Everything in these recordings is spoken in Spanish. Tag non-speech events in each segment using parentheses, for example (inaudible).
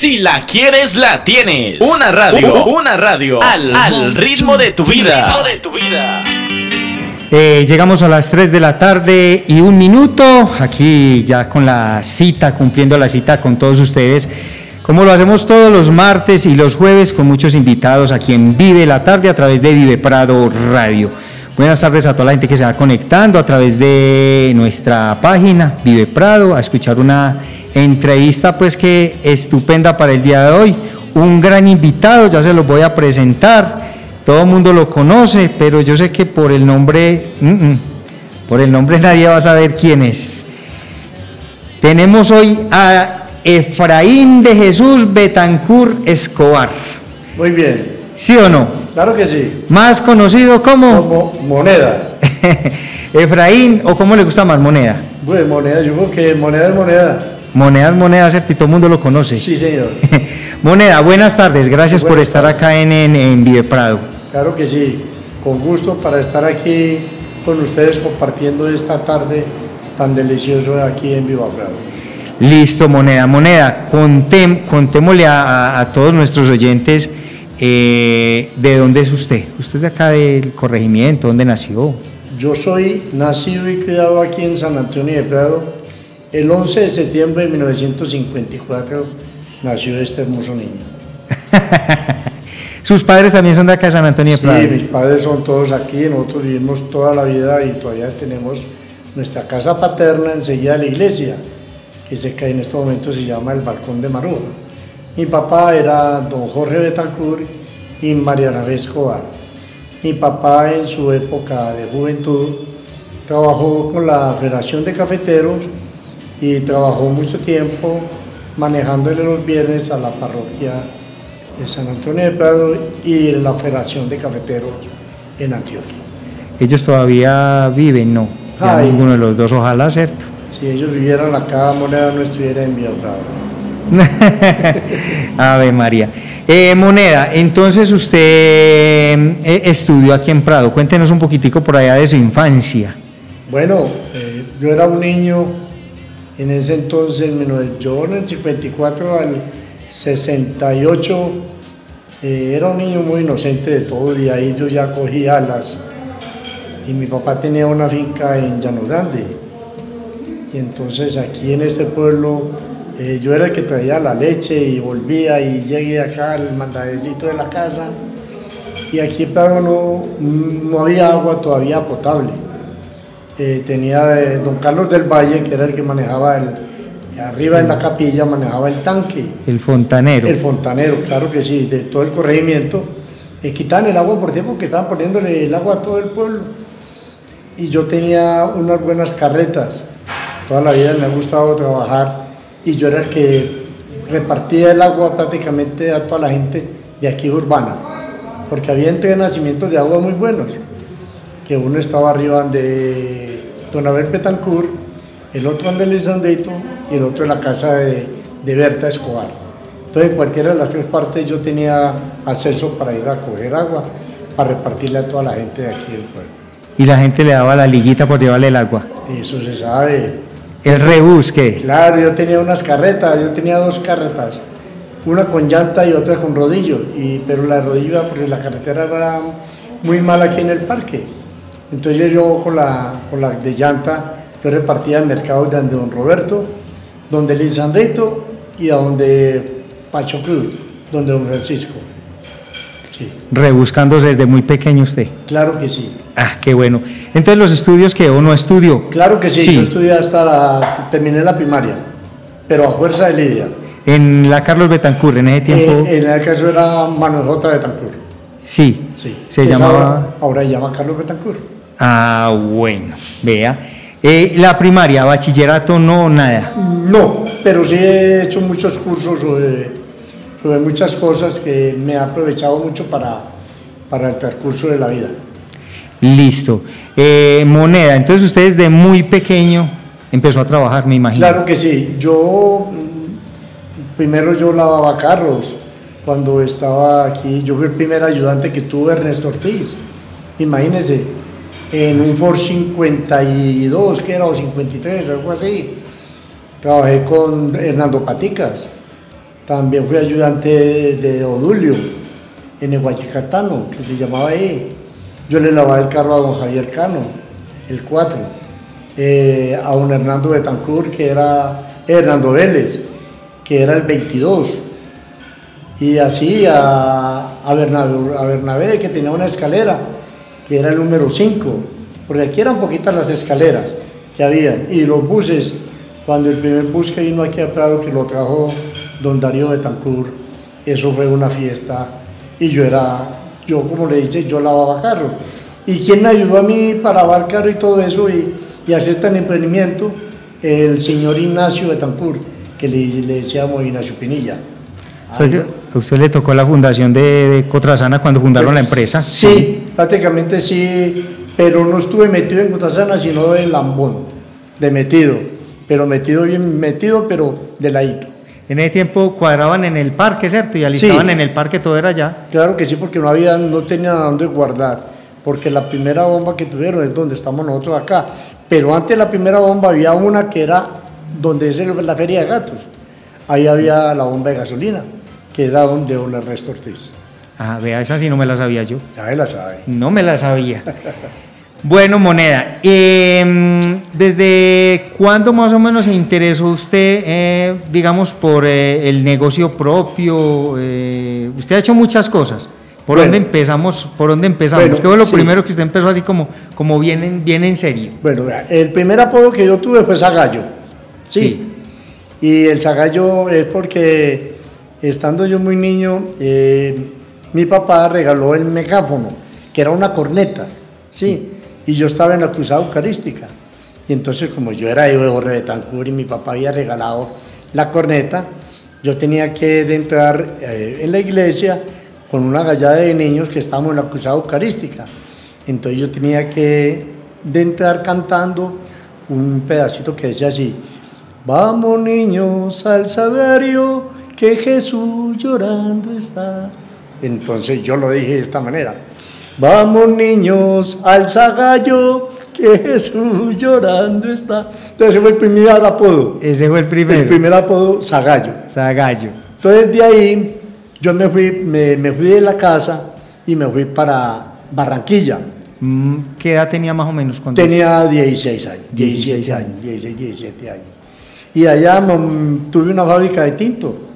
Si la quieres, la tienes. Una radio, una radio al, al ritmo de tu vida. De tu vida. Eh, llegamos a las 3 de la tarde y un minuto, aquí ya con la cita, cumpliendo la cita con todos ustedes, como lo hacemos todos los martes y los jueves con muchos invitados aquí en Vive la Tarde a través de Vive Prado Radio. Buenas tardes a toda la gente que se va conectando a través de nuestra página Vive Prado a escuchar una entrevista pues que estupenda para el día de hoy. Un gran invitado, ya se lo voy a presentar. Todo el mundo lo conoce, pero yo sé que por el nombre, por el nombre (laughs) nadie va a saber quién es. Tenemos hoy a Efraín de Jesús Betancur Escobar. Muy bien. ¿Sí o no? Claro que sí. Más conocido como... Como moneda. (laughs) Efraín, o cómo le gusta más moneda. Bueno, moneda, yo creo que moneda es moneda. Moneda es moneda, ¿cierto? Y todo el mundo lo conoce. Sí, señor. (laughs) moneda, buenas tardes. Gracias por estar acá en, en, en Vive Prado. Claro que sí. Con gusto para estar aquí con ustedes compartiendo esta tarde tan delicioso aquí en Viva Prado. Listo, Moneda. Moneda, contem, contémosle a, a, todos nuestros oyentes eh, de dónde es usted. Usted es de acá del corregimiento, ¿dónde nació? Yo soy nacido y criado aquí en San Antonio de Prado el 11 de septiembre de 1954 nació este hermoso niño. (laughs) ¿Sus padres también son de acá de San Antonio de Prado? Sí, mis padres son todos aquí, nosotros vivimos toda la vida y todavía tenemos nuestra casa paterna enseguida de la iglesia, que se cae en este momento se llama el Balcón de Maruja. Mi papá era don Jorge Betancourt y María Rafael Escobar. Mi papá en su época de juventud trabajó con la Federación de Cafeteros y trabajó mucho tiempo manejándole los viernes a la parroquia de San Antonio de Prado y la Federación de Cafeteros en Antioquia. Ellos todavía viven, ¿no? Ya Ay. ninguno de los dos, ojalá, ¿cierto? Si ellos vivieran acá, Moneda no estuviera en. (laughs) Ave María. Eh, Moneda, entonces usted eh, estudió aquí en Prado. Cuéntenos un poquitico por allá de su infancia. Bueno, eh, yo era un niño en ese entonces, en menos- yo en el 54 al 68, eh, era un niño muy inocente de todo y ahí yo ya cogía alas. Y mi papá tenía una finca en Llano Grande. Y entonces aquí en este pueblo eh, yo era el que traía la leche y volvía y llegué acá al mandadecito de la casa. Y aquí Prado no, no había agua todavía potable. Eh, tenía eh, don Carlos del Valle, que era el que manejaba el, arriba en la capilla, manejaba el tanque. El fontanero. El fontanero, claro que sí, de todo el corregimiento. Eh, quitaban el agua por tiempo que estaban poniéndole el agua a todo el pueblo. Y yo tenía unas buenas carretas. Toda la vida me ha gustado trabajar y yo era el que repartía el agua prácticamente a toda la gente de aquí urbana. Porque había entrenamientos de agua muy buenos. Que uno estaba arriba de Don Abel Betancourt, el otro ande Lisandito y el otro en la casa de, de Berta Escobar. Entonces, en cualquiera de las tres partes yo tenía acceso para ir a coger agua, para repartirle a toda la gente de aquí del pueblo. Y la gente le daba la liguita por llevarle el agua. Eso se sabe. El rebusque. Claro, yo tenía unas carretas, yo tenía dos carretas, una con llanta y otra con rodillo, y, pero la rodilla, porque la carretera era muy mala aquí en el parque. Entonces yo con la, con la de llanta, yo repartía el mercado de donde Don Roberto, donde Lisandrito y a donde Pacho Cruz, donde Don Francisco. Sí, Rebuscándose desde muy pequeño usted. claro que sí. Ah, qué bueno. Entonces los estudios que uno estudió. Claro que sí, yo estudié hasta la, terminé la primaria, pero a fuerza de lidia. En la Carlos Betancourt, en ese tiempo. Eh, en el caso era Manuel J. Betancourt. sí. Sí. Se llamaba. Ahora, ahora se llama Carlos Betancourt. Ah, bueno. Vea. Eh, la primaria, bachillerato, no, nada. No, pero sí he hecho muchos cursos sobre, sobre muchas cosas que me ha aprovechado mucho para, para el transcurso de la vida. Listo. Eh, moneda, entonces usted desde muy pequeño empezó a trabajar, me imagino. Claro que sí. Yo, mm, primero yo lavaba carros. Cuando estaba aquí, yo fui el primer ayudante que tuve Ernesto Ortiz. Imagínense, en un Ford 52, que era, o 53, algo así. Trabajé con Hernando Paticas. También fui ayudante de Odulio en el Guayacatano, que se llamaba ahí. Yo le lavaba el carro a don Javier Cano, el 4, eh, a don Hernando Betancourt, que era Hernando Vélez, que era el 22, y así a, a, Bernabé, a Bernabé, que tenía una escalera, era el número 5, porque aquí eran poquitas las escaleras que había, y los buses, cuando el primer bus que vino aquí a Prado, que lo trajo don Darío Betancourt, eso fue una fiesta, y yo era, yo como le dice, yo lavaba carros. ¿Y quién me ayudó a mí para lavar carro y todo eso y, hacer tan emprendimiento? El señor Ignacio Betancourt, que le, le decíamos Ignacio Pinilla. ¿A usted le tocó la fundación de, de Cotrasana cuando fundaron la empresa? Sí, prácticamente sí, pero no estuve metido en Cotrasana, sino de Lambón, de metido, pero metido bien metido, pero de ladito. En ese tiempo cuadraban en el parque, ¿cierto? Y alistaban Sí. en el parque, todo era allá. Claro que sí, porque no había, no tenía dónde guardar, porque la primera bomba que tuvieron es donde estamos nosotros acá, pero antes de la primera bomba había una que era donde es la feria de gatos, ahí había la bomba de gasolina, que era donde don Ernesto Ortiz, Ah, vea, esa sí no me la sabía yo. ya él la sabe. No me la sabía. Bueno, Moneda, eh, ¿desde cuándo más o menos se interesó usted, eh, digamos, por eh, el negocio propio? Usted ha hecho muchas cosas. ¿Por Bueno. dónde empezamos? ¿Por dónde empezamos? Bueno, ¿Qué fue lo sí. primero que usted empezó así como, como bien, en, bien en serio? Bueno, vea, el primer apodo que yo tuve fue Zagallo, sí, y el Zagallo es porque estando yo muy niño, eh, mi papá regaló el megáfono, que era una corneta, ¿sí? Y yo estaba en la cruzada eucarística. Y entonces, como yo era hijo de Jorge Betancourt y mi papá había regalado la corneta, yo tenía que entrar eh, en la iglesia con una gallada de niños que estábamos en la cruzada eucarística. Entonces yo tenía que de entrar cantando un pedacito que decía así, vamos niños al sagrario que Jesús llorando está. Entonces yo lo dije de esta manera, vamos niños al sagallo que Jesús llorando está. Entonces ese fue el primer apodo, Ese fue el primero. el primer apodo sagallo. Zagallo. Entonces de ahí yo me fui, me, me fui de la casa y me fui para Barranquilla. Mm, ¿Qué edad tenía más o menos cuando Tenía 16 años, 17 16 años, 16, 17 años. Y allá tuve una fábrica de tinto.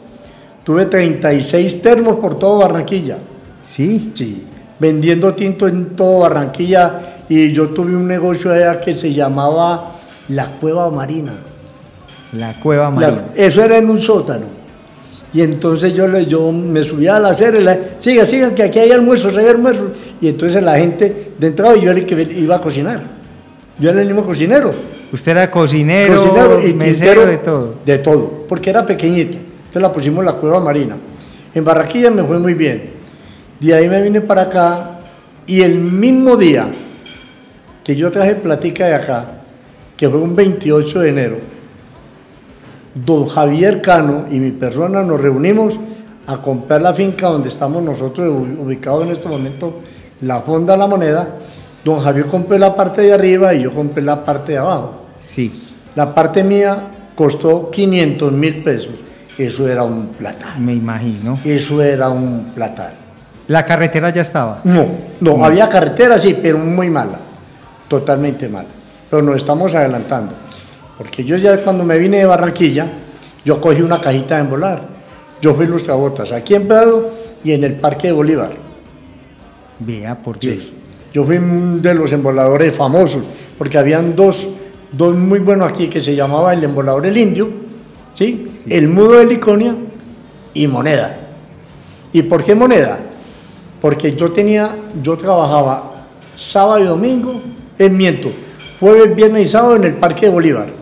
Tuve 36 termos por todo Barranquilla. Sí, Sí, vendiendo tinto en todo Barranquilla. Y yo tuve un negocio allá que se llamaba La Cueva Marina. la cueva La- marina. eso era en un sótano. Y entonces yo, le, yo me subía a la acera y le siga, sigan, que aquí hay almuerzos, hay almuerzos. Y entonces la gente de entrada yo era el que iba a cocinar. Yo era el mismo cocinero. Usted era cocinero, cocinero y mesero, de todo. De todo, porque era pequeñito. Entonces la pusimos en la cueva marina. En Barranquilla me fue muy bien. De ahí me vine para acá y el mismo día que yo traje platica de acá, que fue un 28 de enero, don Javier Cano y mi persona nos reunimos a comprar la finca donde estamos nosotros ubi- ubicados en este momento, la Fonda La Moneda. Don Javier compró la parte de arriba y yo compré la parte de abajo. Sí, La parte mía costó 500 mil pesos. Eso era un platal. me imagino. Eso era un platal. La carretera ya estaba. No, no, había carretera sí, pero muy mala. Totalmente mala. Pero nos estamos adelantando. Porque yo ya cuando me vine de Barranquilla, yo cogí una cajita de embolar. Yo fui lustrabotas aquí en Prado y en el Parque de Bolívar. Vea, por Dios. Sí. Yo fui de los emboladores famosos, porque habían dos, dos muy buenos aquí que se llamaba el embolador El Indio, ¿sí? el mudo de Liconia y Moneda. ¿Y por qué Moneda? Porque yo tenía, yo trabajaba sábado y domingo, en miento, jueves, viernes y sábado en el Parque de Bolívar.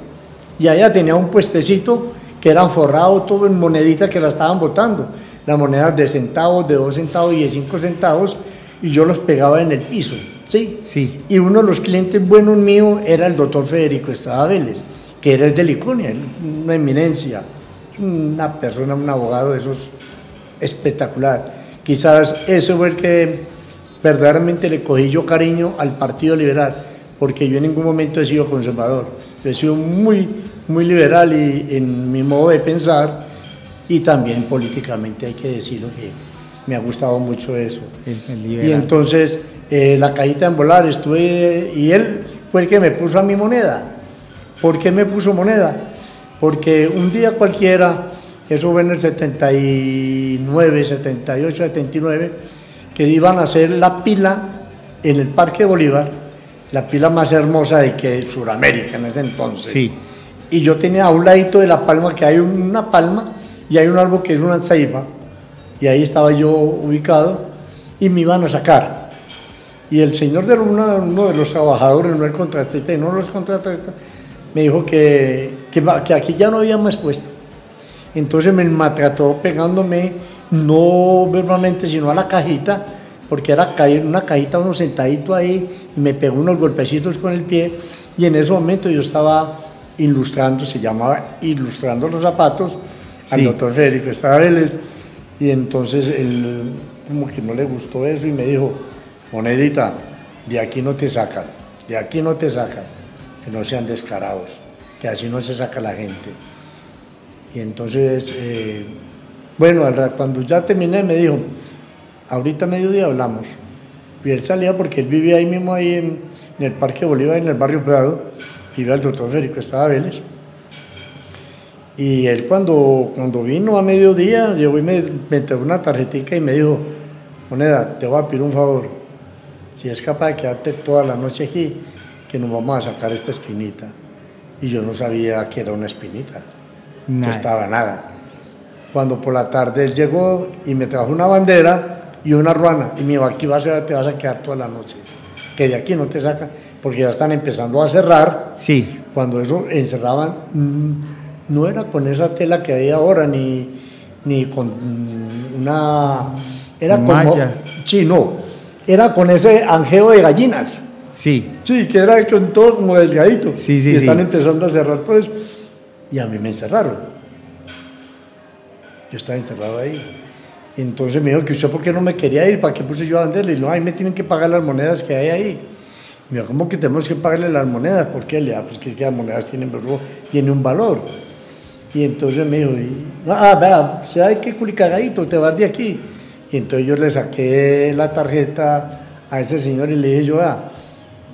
Y allá tenía un puestecito que eran forrados todo en moneditas que la estaban botando. Las monedas de centavos, de dos centavos y de cinco centavos, y yo los pegaba en el piso, ¿sí? Sí. Y uno de los clientes buenos míos era el doctor Federico Estrada Vélez, que era el de Liconia, él, una eminencia, una persona, un abogado de esos espectacular. Quizás eso fue el que verdaderamente le cogí yo cariño al Partido Liberal, porque yo en ningún momento he sido conservador. Yo he sido muy, muy liberal y en mi modo de pensar, y también políticamente hay que decirlo que me ha gustado mucho eso. y entonces eh, la cajita en volar estuve y él fue el que me puso a mi moneda. ¿Por qué me puso moneda? Porque un día cualquiera, eso fue en el 79, 78, 79, que iban a hacer la pila en el Parque Bolívar, la pila más hermosa de que Sudamérica en ese entonces. Sí. Y yo tenía a un ladito de la palma que hay una palma y hay un árbol que es una ceiba, y ahí estaba yo ubicado y me iban a sacar. Y el señor de uno de los trabajadores, no el contratista, no los contratistas, me dijo que, que, que, aquí ya no había más puesto. Entonces me maltrató pegándome, no verbalmente, sino a la cajita, porque era una cajita, uno sentadito ahí, y me pegó unos golpecitos con el pie, y en ese momento yo estaba ilustrando, se llamaba Ilustrando los zapatos, al doctor Federico Estrada Vélez, y entonces él como que no le gustó eso y me dijo, monedita, de aquí no te sacan, de aquí no te sacan, que no sean descarados, que así no se saca la gente. Y entonces, eh, bueno, cuando ya terminé me dijo, ahorita mediodía hablamos. Y él salía porque él vivía ahí mismo, ahí en, el Parque Bolívar, en el barrio Prado, y al doctor Federico Estrada Vélez. Y él cuando, cuando vino a mediodía, llegó y me, me entregó una tarjetita y me dijo, Moneda, te voy a pedir un favor. Si es capaz de quedarte toda la noche aquí, que nos vamos a sacar esta espinita. Y yo no sabía que era una espinita. No estaba nada. Cuando por la tarde él llegó y me trajo una bandera y una ruana. Y me dijo, aquí vas a, te vas a quedar toda la noche. Que de aquí no te sacan, porque ya están empezando a cerrar. Sí. Cuando eso encerraban... Mm, no era con esa tela que hay ahora, ni, ni con una... Era como... Sí, no. Era con ese angeo de gallinas. Sí. Sí, que era con todo como delgadito. Sí, sí, y están empezando a cerrar pues. Y a mí me encerraron. Yo estaba encerrado ahí. Entonces me dijo que usted por qué no me quería ir, ¿para qué puse yo a venderle? Y no, ahí me tienen que pagar las monedas que hay ahí. Me dijo, ¿cómo que tenemos que pagarle las monedas? ¿Por qué? Le pues que, las monedas tienen, tiene un valor. Y entonces me dijo, ah, vea, si hay que culicagadito, te vas de aquí. Y entonces yo le saqué la tarjeta a ese señor y le dije yo, ah,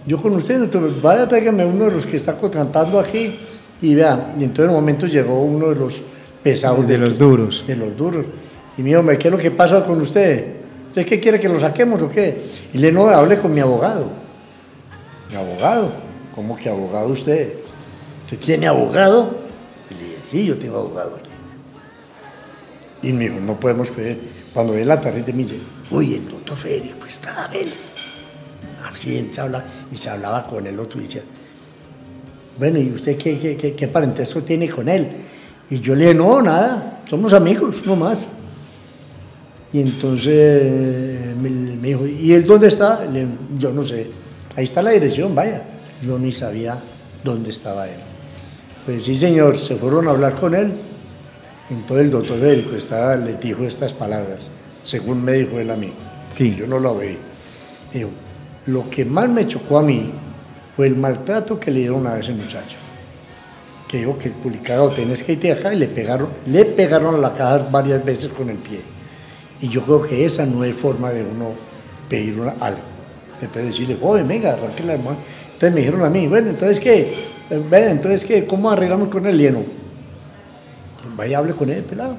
yo con usted, entonces vaya, tráigame uno de los que está contratando aquí. Y vea, y entonces en un momento llegó uno de los pesados. De, los duros. De los duros. Y me dijo, ¿qué es lo que pasa con usted? ¿Usted qué quiere que lo saquemos o qué? Y le no, hable con mi abogado. Mi abogado. ¿Cómo que abogado usted? ¿Usted tiene abogado? sí, yo tengo abogado aquí. Y me dijo, no podemos creer. Cuando ve la tarjeta me dice, uy, el doctor Federico está a Vélez. Se habla, y se hablaba con el otro y decía, bueno, ¿y usted qué, qué, qué, parentesco tiene con él? Y yo le dije, no, nada, somos amigos, no más. Y entonces me, dijo, ¿y él dónde está? yo no sé, ahí está la dirección, vaya. Yo ni sabía dónde estaba él. Pues sí, señor, se fueron a hablar con él. Entonces el doctor médico estaba, le dijo estas palabras, según me dijo él a mí. Sí. Yo no lo veí. Dijo, lo que más me chocó a mí fue el maltrato que le dieron a ese muchacho. Que dijo que publicado tenés que irte acá y le pegaron, le pegaron la caja varias veces con el pie. Y yo creo que esa no es forma de uno pedir algo. Le puede decirle, joven, venga, arranque la mano. Entonces me dijeron a mí, bueno, entonces qué, Ven, entonces, ¿qué? ¿cómo arreglamos con el lleno? Vaya, hable con él, pelado.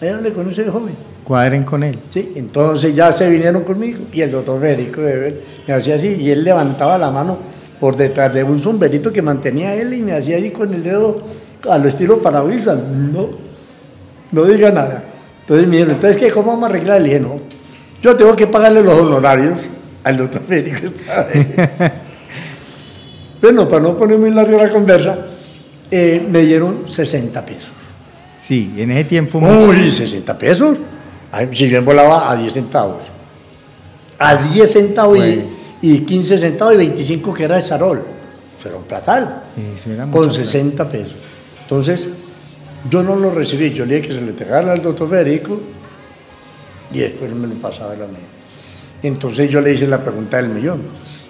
Vaya, hable con ese joven. Cuadren con él. Sí, entonces ya se vinieron conmigo y el doctor Federico me hacía así y él levantaba la mano por detrás de un sombrerito que mantenía él y me hacía ahí con el dedo a lo estilo parabrisas. No, no diga nada. Entonces me dijeron, entonces, ¿qué? ¿Cómo vamos a arreglar el lleno? Yo tengo que pagarle los honorarios al doctor Federico. (laughs) Bueno, para no poner muy larga la conversa, eh, me dieron 60 pesos. Sí, en ese tiempo... Uy, 60 pesos. Si bien volaba a 10 centavos. A 10 centavos y, 15 centavos y 25 que era de Sarol. Eso era un platal. con 60 pesos. Entonces, yo no lo recibí. Yo le dije que se le entregara al doctor Federico y después me lo pasaba a la mía. Entonces yo le hice la pregunta del millón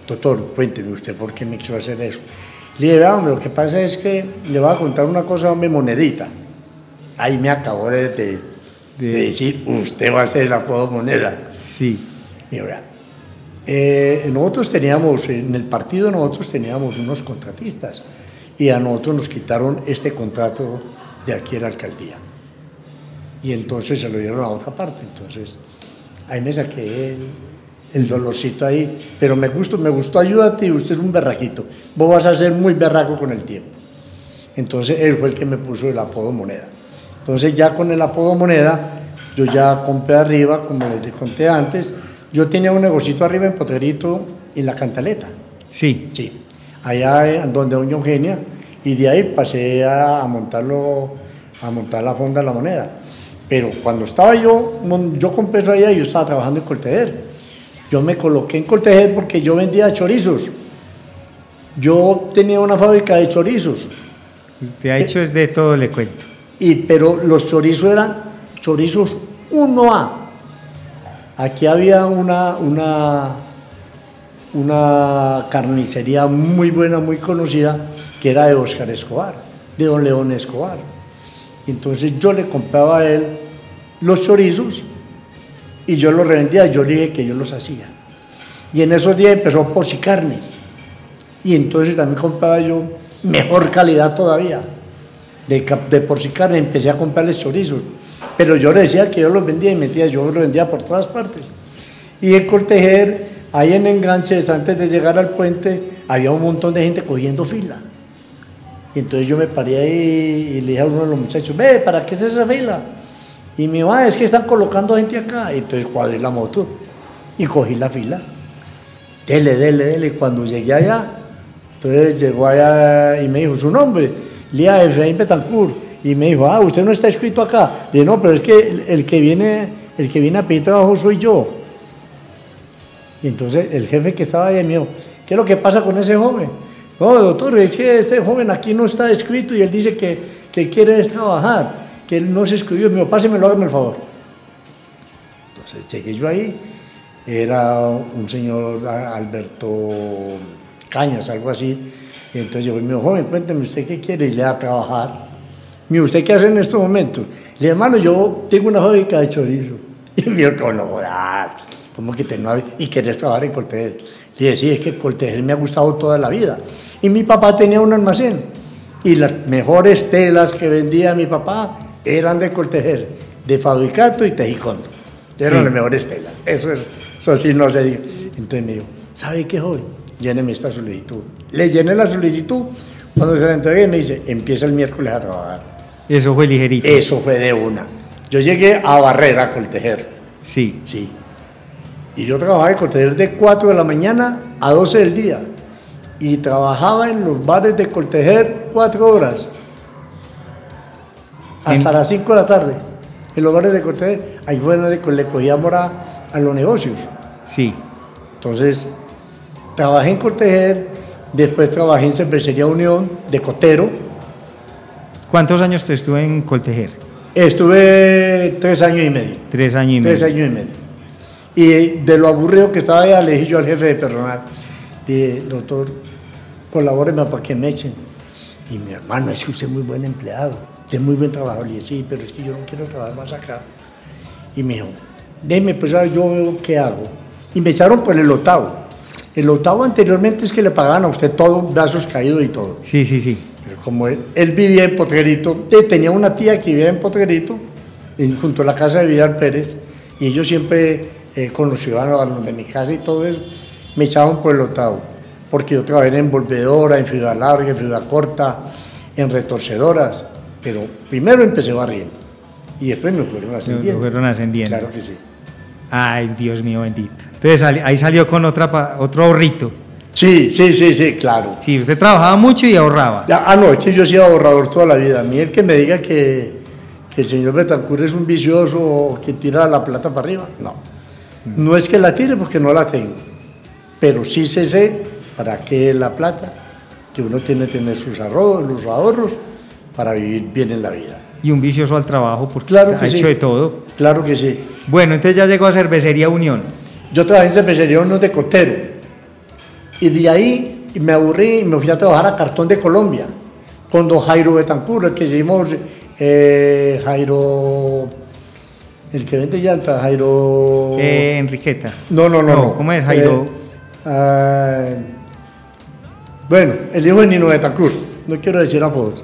doctor, cuénteme usted por qué me quiso hacer eso. Le dije, hombre, lo que pasa es que le voy a contar una cosa, hombre, monedita. ahí me acabó de, de- de decir, usted va a ser el apodo moneda. Sí. Mira, eh, nosotros teníamos, en el partido nosotros teníamos unos contratistas y a nosotros nos quitaron este contrato de aquí a la alcaldía. Y entonces se lo dieron a otra parte. Entonces, ahí me saqué el, el dolorcito ahí. Pero me gustó, me gustó, ayúdate, usted es un berraquito. Vos vas a ser muy berraco con el tiempo. Entonces él fue el que me puso el apodo moneda. Entonces ya con el apodo moneda, yo ya compré arriba, como les conté antes, yo tenía un negocito arriba en Potrerito, en la Cantaleta. Sí. Sí, allá en donde doña Eugenia, y de ahí pasé a, montarlo, a montar la fonda de la moneda. Pero cuando estaba yo, yo compré eso allá, yo estaba trabajando en Coltejer. Yo me coloqué en Coltejer porque yo vendía chorizos. Yo tenía una fábrica de chorizos, Usted ha hecho es de todo, le cuento. Y, pero los chorizos eran chorizos 1A. Aquí había una, una, una carnicería muy buena, muy conocida, que era de Oscar Escobar, de don León Escobar. Entonces yo le compraba a él los chorizos y yo los revendía, yo le dije que yo los hacía. Y en esos días empezó Carnes Y entonces también compraba yo mejor calidad todavía de, de porcicarne, empecé a comprarles chorizos. Pero yo le decía que yo los vendía y mentira, yo los vendía por todas partes. Y en Cortejer, ahí en Enganches, antes de llegar al puente, había un montón de gente cogiendo fila. Y entonces yo me paré ahí y le dije a uno de los muchachos, ve, ¿para qué es esa fila? Y me dijo, ah, es que están colocando gente acá. Y entonces cuadré la moto y cogí la fila. Dele, dele, dele. Cuando llegué allá, entonces llegó allá y me dijo su nombre, Lía Efraín Betancourt. Y me dijo, ah, usted no está escrito acá. Le dije, no, pero es que el, el que viene, el que viene a pedir trabajo soy yo. Y entonces el jefe que estaba ahí me dijo, ¿qué es lo que pasa con ese joven? No, doctor, es que este joven aquí no está escrito y él dice que, que quiere trabajar, que él no se escribió. Me dijo, pásemelo, hágame el favor. Entonces llegué yo ahí, era un señor a- Alberto Cañas, algo así. Y entonces llegó y me dijo, joven, cuénteme usted qué quiere y le da a trabajar. Me dijo, ¿usted qué hace en estos momentos? Le dije, hermano, yo tengo una fábrica de chorizo. (laughs) Y me dijo, ¿cómo no jodas? ¿Cómo que te no y querés trabajar en Coltejer? Le dije, sí, es que Coltejer me ha gustado toda la vida. Y mi papá tenía un almacén. Y las mejores telas que vendía mi papá eran de Coltejer, de Fabricato y Tejicondo. Eran Sí. las mejores telas. Eso, es, eso sí no se diga. Entonces me dijo, ¿sabe qué, joven? Lléneme esta solicitud. Le llené la solicitud. Cuando se la entregué me dice, empieza el miércoles a trabajar. Eso fue ligerito. Eso fue de una. Yo llegué a Barrera, a Coltejer. Sí. Sí. Y yo trabajaba en Coltejer de 4 de la mañana a 12 del día. Y trabajaba en los bares de Coltejer 4 horas. Hasta En- las 5 de la tarde. En los bares de Coltejer. Ahí fue donde le cogía amor a, a los negocios. Sí. Entonces, trabajé en Coltejer. Después trabajé en Cervecería Unión de Cotero. ¿Cuántos años te estuve en Coltejer? Estuve tres años y medio. Tres años y Tres medio. años y medio. Y de lo aburrido que estaba allá, le dije yo al jefe de personal, dije, doctor, colabóreme para que me echen. Y mi hermano, es que usted es muy buen empleado, usted es muy buen trabajador. Le dije, sí, pero es que yo no quiero trabajar más acá. Y me dijo, déjeme, pues yo veo qué hago. Y me echaron por el octavo. El octavo anteriormente es que le pagaban a usted todo, brazos caídos y todo. Sí, sí, sí. Pero como él, él vivía en Potreguerito, eh, tenía una tía que vivía en Potreguerito, en- junto a la casa de Vidal Pérez, y ellos siempre, eh, con los ciudadanos de mi casa y todo eso, me echaban por el octavo, porque yo trabajé en envolvedora, en fibra larga, en fibra corta, en retorcedoras, pero primero empecé barriendo, y después me fueron ascendiendo. fueron ascendiendo. Claro que sí. Ay, Dios mío bendito. Entonces ahí salió con otra, otro ahorrito. Sí, sí, sí, sí, claro. Sí, usted trabajaba mucho y ahorraba. Ah, no, es que yo he sido ahorrador toda la vida. A mí el que me diga que, que el señor Betancourt es un vicioso o que tira la plata para arriba, no. No es que la tire porque no la tengo, pero sí sé, sé para qué la plata, que uno tiene que tener sus ahorros, los ahorros para vivir bien en la vida. Y un vicioso al trabajo porque Claro ha hecho sí. de todo. Claro que sí. Bueno, entonces ya llegó a Cervecería Unión. Yo trabajé en cervecería uno de Cotero y de ahí me aburrí y me fui a trabajar a Cartón de Colombia con don Jairo Betancourt, el que hicimos Eh, Jairo, el que vende llantas, Jairo... Eh, Enriqueta. no, no, no, no. ¿Cómo es Jairo? Eh, ah, bueno, el hijo de Nino Betancourt, no quiero decir apodos.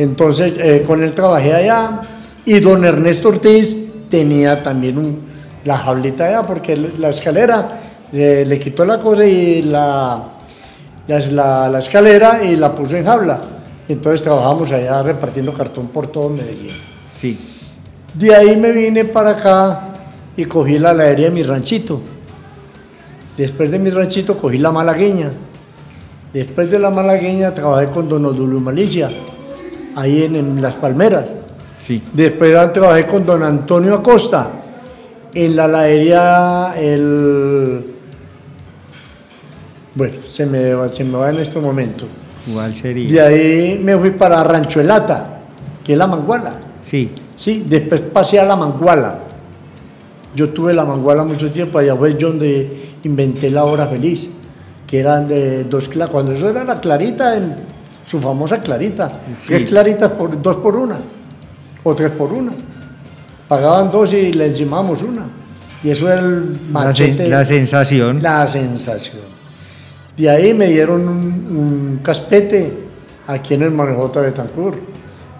Entonces, eh, con él trabajé allá y don Ernesto Ortiz tenía también un, la jaulita allá porque la escalera eh, le quitó la cosa y la, la, la- la escalera y la puso en jaula. Entonces trabajamos allá repartiendo cartón por todo Medellín. Sí. De ahí me vine para acá y cogí la heladería de mi ranchito. Después de mi ranchito cogí la malagueña. Después de la malagueña trabajé con don Odulio Malicia, ahí en, en Las Palmeras. Sí. Después trabajé con don Antonio Acosta en la heladería el... Bueno, se me, va- se me va en estos momentos. ¿Cuál De sería? ahí me fui para Rancho Elata, que es la Manguala. Sí. Sí, después pasé a la Manguala. Yo tuve la Manguala mucho tiempo, allá fue donde inventé la hora feliz, que eran de dos claras, cuando eso era la clarita, en su famosa clarita, Sí. tres claritas por dos por una, o tres por una. Pagaban dos y le encimamos una. Y eso era el La, sen- machete. la sensación. La sensación. De ahí me dieron un, un caspete aquí en el Manejota de Tancur.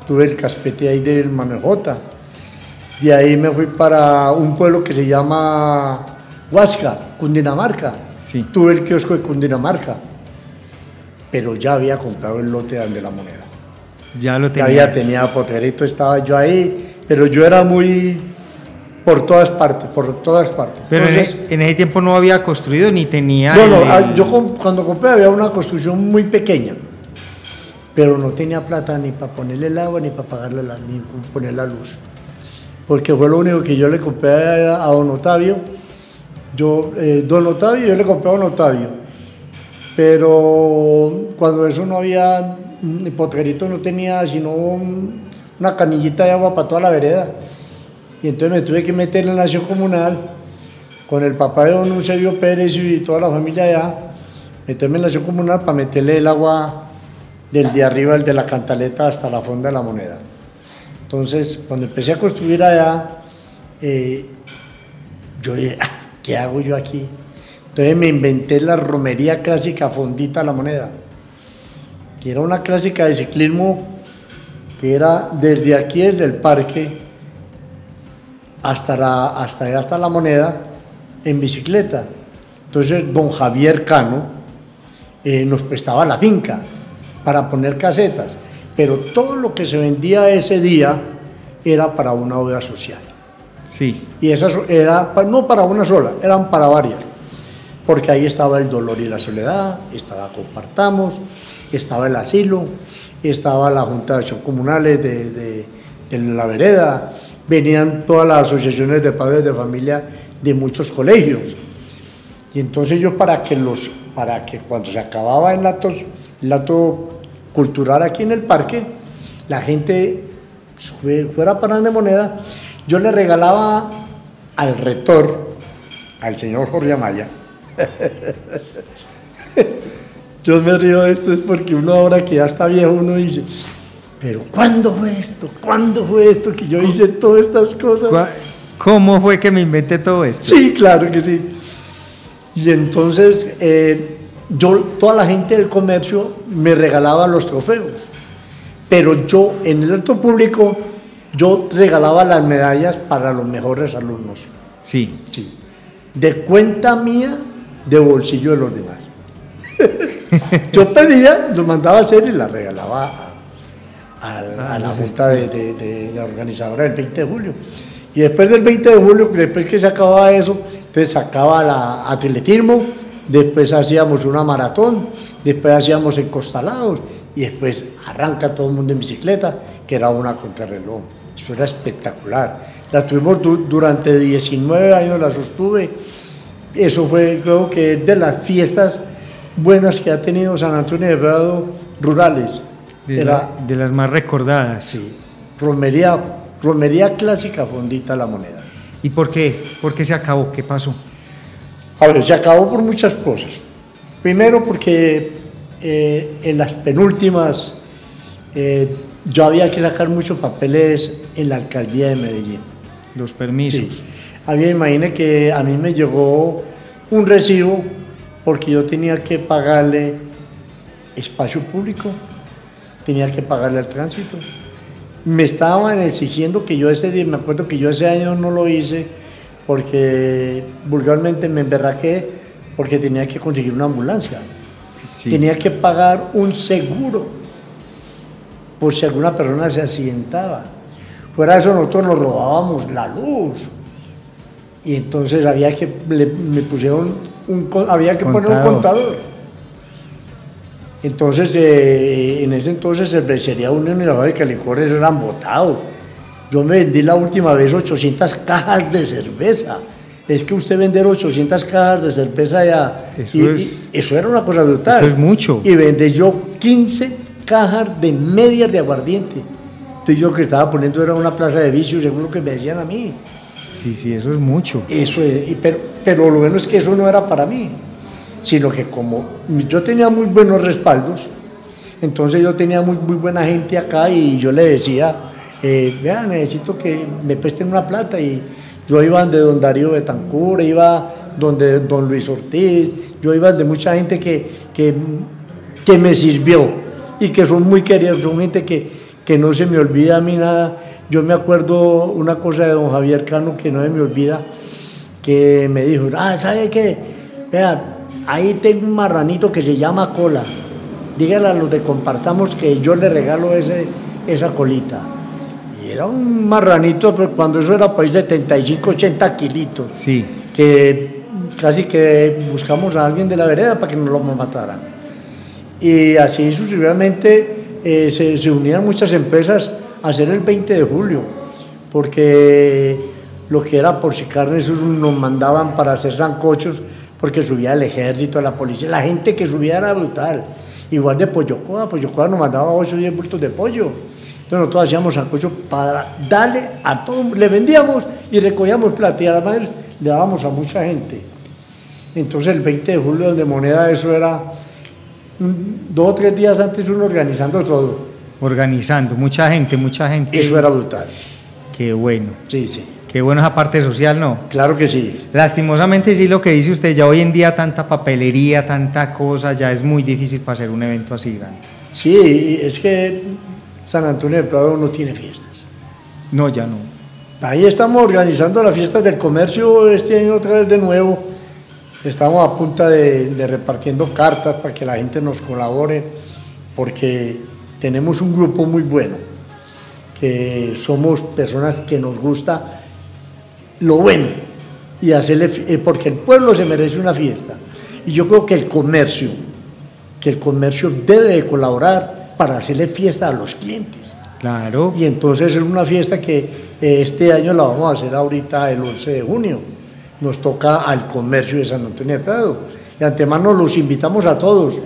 Tuve el caspete ahí del Manejota. De ahí me fui para un pueblo que se llama Huasca, Cundinamarca. Sí. Tuve el kiosco de Cundinamarca. Pero ya había comprado el lote de la moneda. Ya lo Ya tenía. había tenía poterito, estaba yo ahí, pero yo era muy por todas partes, por todas partes. Pero en, Entonces, en ese tiempo no había construido ni tenía. no, no, el- ah, yo cuando compré había una construcción muy pequeña, pero no tenía plata ni para ponerle el agua, ni para pagarle la, ni poner la luz. Porque fue lo único que yo le compré a, a don Otavio. Yo, eh, don Otavio, yo le compré a don Otavio. Pero cuando eso no había, mm, el potreguito no tenía sino un- una canillita de agua para toda la vereda. Y entonces me tuve que meter en la acción comunal con el papá de don Eusebio Pérez y toda la familia allá, meterme en la acción comunal para meterle el agua del de arriba, el de la cantaleta, hasta la fonda de la moneda. Entonces, cuando empecé a construir allá, eh, yo dije, "Ah, ¿qué hago yo aquí? Entonces me inventé la romería clásica fondita a la moneda, que era una clásica de ciclismo que era desde aquí, desde el parque, hasta la, hasta, hasta la moneda en bicicleta. Entonces, don Javier Cano eh, nos prestaba la finca para poner casetas, pero todo lo que se vendía ese día era para una obra social. Sí. Y esa so- era no para una sola, eran para varias. Porque ahí estaba el dolor y la soledad, estaba Compartamos, estaba el asilo, estaba la Junta de Acción Comunales de, de- de la vereda, venían todas las asociaciones de padres de familia de muchos colegios. Y entonces yo para que los, para que cuando se acababa el acto, el acto cultural aquí en el parque, la gente fue- fuera a parar de moneda, yo le regalaba al rector, al señor Jorge Amaya, (laughs) yo me río de esto es porque uno ahora que ya está viejo, uno dice, pero ¿cuándo fue esto? ¿Cuándo fue esto que yo hice todas estas cosas? ¿Cómo fue que me inventé todo esto? Sí, claro que sí. Y entonces eh, yo, toda la gente del comercio me regalaba los trofeos, pero yo en el acto público yo regalaba las medallas para los mejores alumnos. Sí. Sí. De cuenta mía, de bolsillo de los demás. (laughs) yo pedía, lo mandaba a hacer y la regalaba a, a- Ah, a la los junta de, de- de la organizadora del 20 de julio. Y después del 20 de julio, después que se acababa eso, entonces sacaba la atletismo, después hacíamos una maratón, después hacíamos encostalados y después arranca todo el mundo en bicicleta, que era una contrarreloj. Eso era espectacular. La tuvimos du- durante 19 años, la sostuve. Eso fue, creo que, de las fiestas buenas que ha tenido San Antonio de Prado rurales. De, Era, la- de las más recordadas. sí, romería, romería clásica fondita la moneda. ¿Y por qué? ¿Por qué se acabó? ¿Qué pasó? A ver, se acabó por muchas cosas. Primero porque eh, en las penúltimas, eh, yo había que sacar muchos papeles en la alcaldía de Medellín. Los permisos. Sí. Había, imagine que a mí me llegó un recibo porque yo tenía que pagarle espacio público, tenía que pagarle al tránsito. Me estaban exigiendo que yo ese día, me acuerdo que yo ese año no lo hice porque vulgarmente me emberraqué porque tenía que conseguir una ambulancia. Sí. Tenía que pagar un seguro por si alguna persona se accidentaba. Fuera de eso nosotros nos robábamos la luz. Y entonces había que, le- me pusieron un, había que poner un Contador. contador. Entonces, eh, en ese entonces Cervecería Unión y la fábrica de licores eran botados. Yo me vendí la última vez 800 cajas de cerveza. Es que usted vender 800 cajas de cerveza ya... Eso y- es- y eso era una cosa brutal. Eso es mucho. Y vendí yo 15 cajas de medias de aguardiente. Entonces yo lo que estaba poniendo era una plaza de vicios, según lo que me decían a mí. Sí, sí, eso es mucho. Eso es, pero, pero lo bueno es que eso no era para mí, sino que como yo tenía muy buenos respaldos, entonces yo tenía muy, muy buena gente acá y yo le decía, eh, vea, necesito que me presten una plata y yo iba de don Darío Betancur, iba donde don Luis Ortiz, yo iba de mucha gente que, que, que me sirvió y que son muy queridos, son gente que, que no se me olvida a mí nada. Yo me acuerdo una cosa de don Javier Cano que no se me olvida, que me dijo, ah, ¿sabe qué? Vea, ahí tengo un marranito que se llama cola. Dígale a los de compartamos que yo le regalo ese, esa colita. Y era un marranito, pero cuando eso era pues 75, 80 kilitos Sí. que casi que buscamos a alguien de la vereda para que nos lo mataran. Y así sucesivamente eh, se, se unían muchas empresas hacer el 20 de julio, porque lo que era por si carnes nos mandaban para hacer zancochos, porque subía el ejército, la policía, la gente que subía era brutal. Igual de Pollocoa, Pollocoa nos mandaba 8 o 10 bultos de pollo. Entonces nosotros hacíamos sancocho para darle a todo, le vendíamos y recogíamos plata y además le dábamos a mucha gente. Entonces el 20 de julio de moneda eso era dos o tres días antes uno organizando todo. Organizando, mucha gente, mucha gente. Eso era brutal. Qué bueno. Sí, sí. Qué bueno esa parte social, ¿no? Claro que sí. Lastimosamente sí lo que dice usted, ya hoy en día tanta papelería, tanta cosa, ya es muy difícil para hacer un evento así grande. Sí, es que San Antonio de Prado no tiene fiestas. No, ya no. Ahí estamos organizando las fiestas del comercio este año otra vez de nuevo. Estamos a punta de, de repartiendo cartas para que la gente nos colabore, porque tenemos un grupo muy bueno, que somos personas que nos gusta lo bueno y hacerle, eh, porque el pueblo se merece una fiesta. Y yo creo que el comercio, que el comercio debe de colaborar para hacerle fiesta a los clientes. Claro. Y entonces es una fiesta que eh, este año la vamos a hacer ahorita el 11 de junio. Nos toca al comercio de San Antonio de Prado. De antemano los invitamos a todos.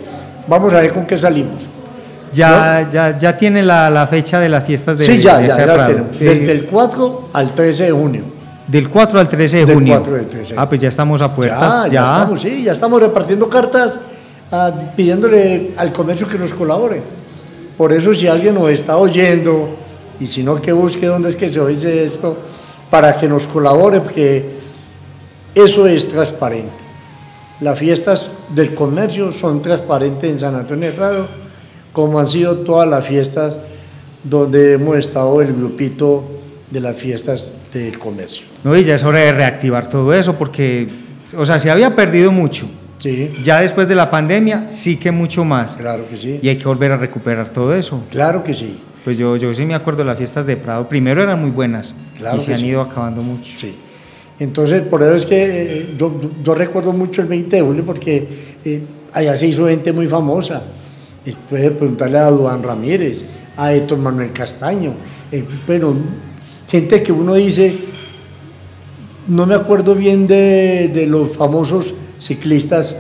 Vamos a ver con qué salimos. Ya, ya, ya tiene la, la fecha de las fiestas de sí, ya, de ya, ya Ferrado. tenemos. Eh, Desde el 4 al 13 de junio. Del 4 al 13 de Del junio. 4 al 13. Ah, pues ya estamos a puertas. ya, ya estamos, sí, ya estamos repartiendo cartas ah, pidiéndole al comercio que nos colabore. Por eso si alguien nos está oyendo y si no que busque dónde es que se oye esto para que nos colabore porque eso es transparente. Las fiestas del comercio son transparentes en San Antonio de Prado, como han sido todas las fiestas donde hemos estado el grupito de las fiestas del comercio. No, y ya es hora de reactivar todo eso porque, o sea, se había perdido mucho. Sí, Ya después de la pandemia, sí que mucho más. claro que sí. Y hay que volver a recuperar todo eso. Claro que sí. Pues yo, yo sí me acuerdo de las fiestas de Prado. Primero eran muy buenas Claro y se han sí. ido acabando mucho. Sí. Entonces, por eso es que eh, yo, yo recuerdo mucho el 20 de julio porque eh, allá se hizo gente muy famosa. Eh, puede preguntarle a Duan Ramírez, a Héctor Manuel Castaño. eh, bueno, gente que uno dice, no me acuerdo bien de, de los famosos ciclistas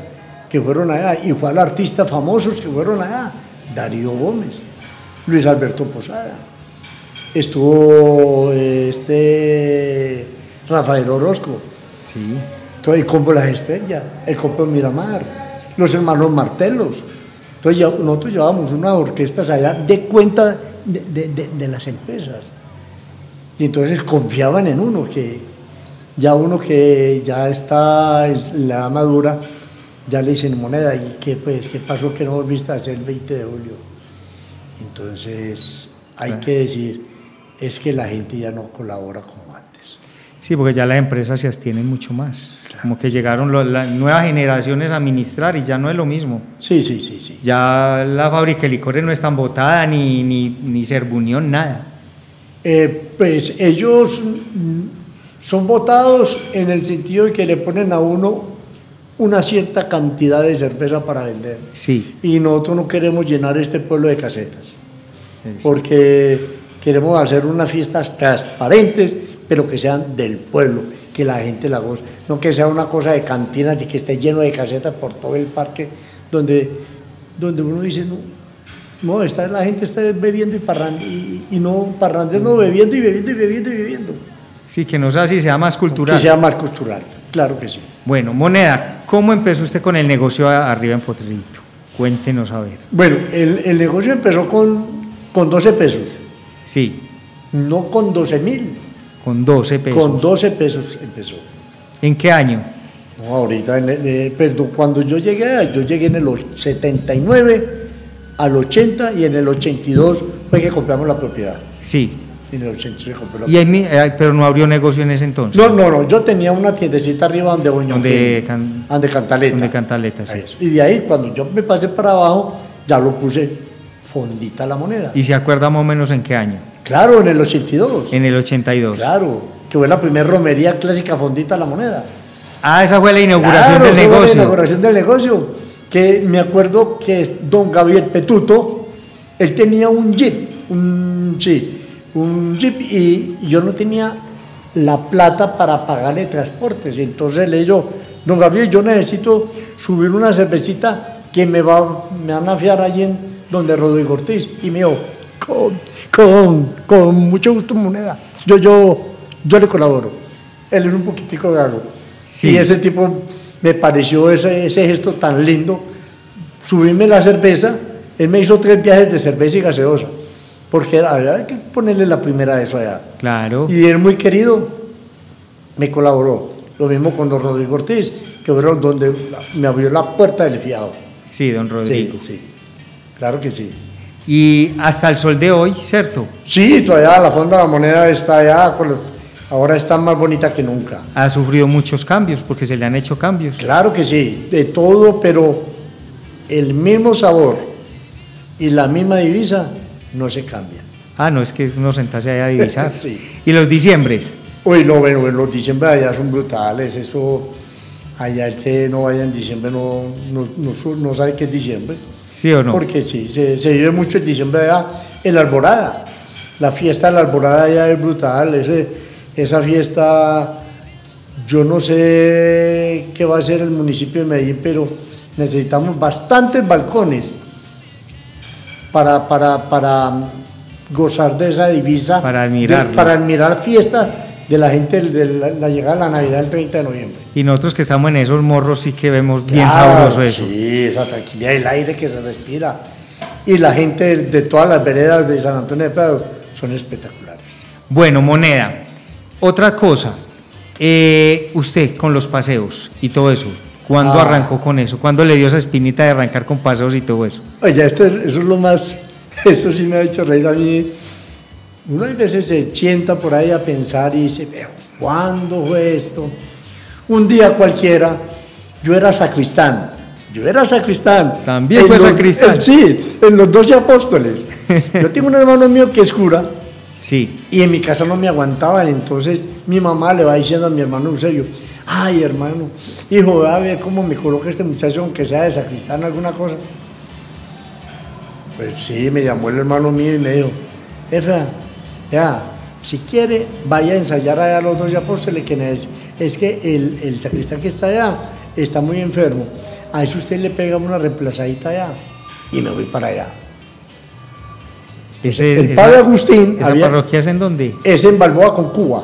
que fueron allá, igual artistas famosos que fueron allá, Darío Gómez, Luis Alberto Posada, estuvo eh, este Rafael Orozco, Sí. todo el combo Las Estrellas, el combo Miramar, los hermanos Martelos. Entonces ya- nosotros llevábamos unas orquestas allá de cuenta de, de- de las empresas. Y entonces confiaban en uno, que ya uno que ya está en la edad madura, ya le dicen moneda, ¿y qué, pues, qué pasó que no volviste a hacer el 20 de julio? Entonces hay que decir, es que la gente ya no colabora antes. Sí, porque ya las empresas se abstienen mucho más. Como que llegaron lo- las nuevas generaciones a administrar y ya no es lo mismo. Sí, sí, sí, sí. Ya la fábrica de licores no es tan botada, ni, ni, ni Cerbunión, nada. Eh, pues ellos mm, son votados en el sentido de que le ponen a uno una cierta cantidad de cerveza para vender. Sí. Y nosotros no queremos llenar este pueblo de casetas, es- porque queremos hacer unas fiestas transparentes, pero que sean del pueblo, que la gente la goce, no que sea una cosa de cantinas y que esté lleno de casetas por todo el parque, donde, donde uno dice, no, no está, la gente está bebiendo y parrando, y, y no parrandeando, bebiendo y bebiendo y bebiendo y bebiendo. Sí, que no sé si sea más cultural. Que sea más cultural, claro que sí. Bueno, Moneda, ¿cómo empezó usted con el negocio arriba en Potrito? Cuéntenos a ver. Bueno, el, el negocio empezó con, con 12 pesos, Sí, no con 12 mil, con 12 pesos. con 12 pesos empezó. ¿En qué año? No, ahorita, en el- eh, perdón, cuando yo llegué, yo llegué en el och- 79 al 80 y en el 82 fue que compramos la propiedad. Sí. En el 80 se compró la Y en mi- eh, pero no abrió negocio en ese entonces. No, no, no, yo tenía una tiendecita arriba donde Boñón. Donde can- donde Cantaleta. donde Cantaleta, sí. Y de ahí, cuando yo me pasé para abajo, ya lo puse fondita la moneda. ¿Y se acuerda más o menos en qué año? Claro, en el 82. En el 82. Claro, que fue la primera romería clásica fondita la moneda. Ah, esa fue la inauguración Claro, del esa fue negocio. La inauguración del negocio. Que me acuerdo que es don Gabriel Petuto, él tenía un jeep, un, sí, un jeep y yo no tenía la plata para pagarle transportes. Entonces le digo, don Gabriel, yo necesito subir una cervecita que me, va, me van a fiar allí en donde Rodrigo Ortiz. Y me dijo, con, con, con mucho gusto moneda, yo, yo, yo le colaboro. Él es un poquitico gago. Sí. Y ese tipo me pareció ese, ese gesto tan lindo. Subirme la cerveza, él me hizo tres viajes de cerveza y gaseosa, porque era- había que ponerle la primera de eso allá. Claro. Y él muy querido me colaboró. Lo mismo con don Rodrigo Ortiz, que fueron donde me abrió la puerta del fiado. Sí, don Rodrigo. Sí, sí. Claro que sí. Y hasta el sol de hoy, ¿cierto? Sí, todavía la Fonda de la Moneda está allá, ahora está más bonita que nunca. Ha sufrido muchos cambios porque se le han hecho cambios. Claro que sí, de todo, pero el mismo sabor y la misma divisa no se cambian. Ah, no, es que uno sentarse ahí a divisar. (laughs) Sí. Y los diciembres. Uy, no, bueno, los diciembre allá son brutales, eso, allá el que no vaya en diciembre no, no, no sabe qué es diciembre. ¿Sí o no? Porque sí, se, se vive mucho el diciembre allá, en la alborada. La fiesta de la alborada allá es brutal, ese- esa fiesta, yo no sé qué va a hacer el municipio de Medellín, pero necesitamos bastantes balcones para, para, para gozar de esa divisa. Para admirarlo. para admirar fiesta de la gente, de la, la llegada de la Navidad el 30 de noviembre. Y nosotros que estamos en esos morros sí que vemos bien Claro, sabroso eso. Sí, esa tranquilidad, el aire que se respira. Y la gente de, de todas las veredas de San Antonio de Prado son espectaculares. Bueno, moneda. Otra cosa, eh, usted con los paseos y todo eso, ¿cuándo Ah. arrancó con eso? ¿Cuándo le dio esa espinita de arrancar con paseos y todo eso? Oye, esto, es- eso es lo más, (laughs) eso sí me ha hecho reír a mí. Uno a veces se sienta por ahí a pensar y dice, pero ¿cuándo fue esto? Un día cualquiera, yo era sacristán. Yo era sacristán. También fue los- sacristán. sí, en los doce apóstoles. (laughs) Yo tengo un hermano mío que es cura. Sí, Y en mi casa no me aguantaban, entonces mi mamá le va diciendo a mi hermano Eusebio, ay hermano, hijo, a ver cómo me coloca este muchacho, aunque sea de sacristán alguna cosa. Pues sí, me llamó el hermano mío y me dijo, Efra, ya, si quiere, vaya a ensayar allá a los dos apóstoles, que neces- es que el, el sacristán que está allá está muy enfermo. A eso usted le pega una reemplazadita allá y me voy para allá. ese, El padre Agustín ¿Esa había- parroquia es en dónde? Es en Balboa con Cuba.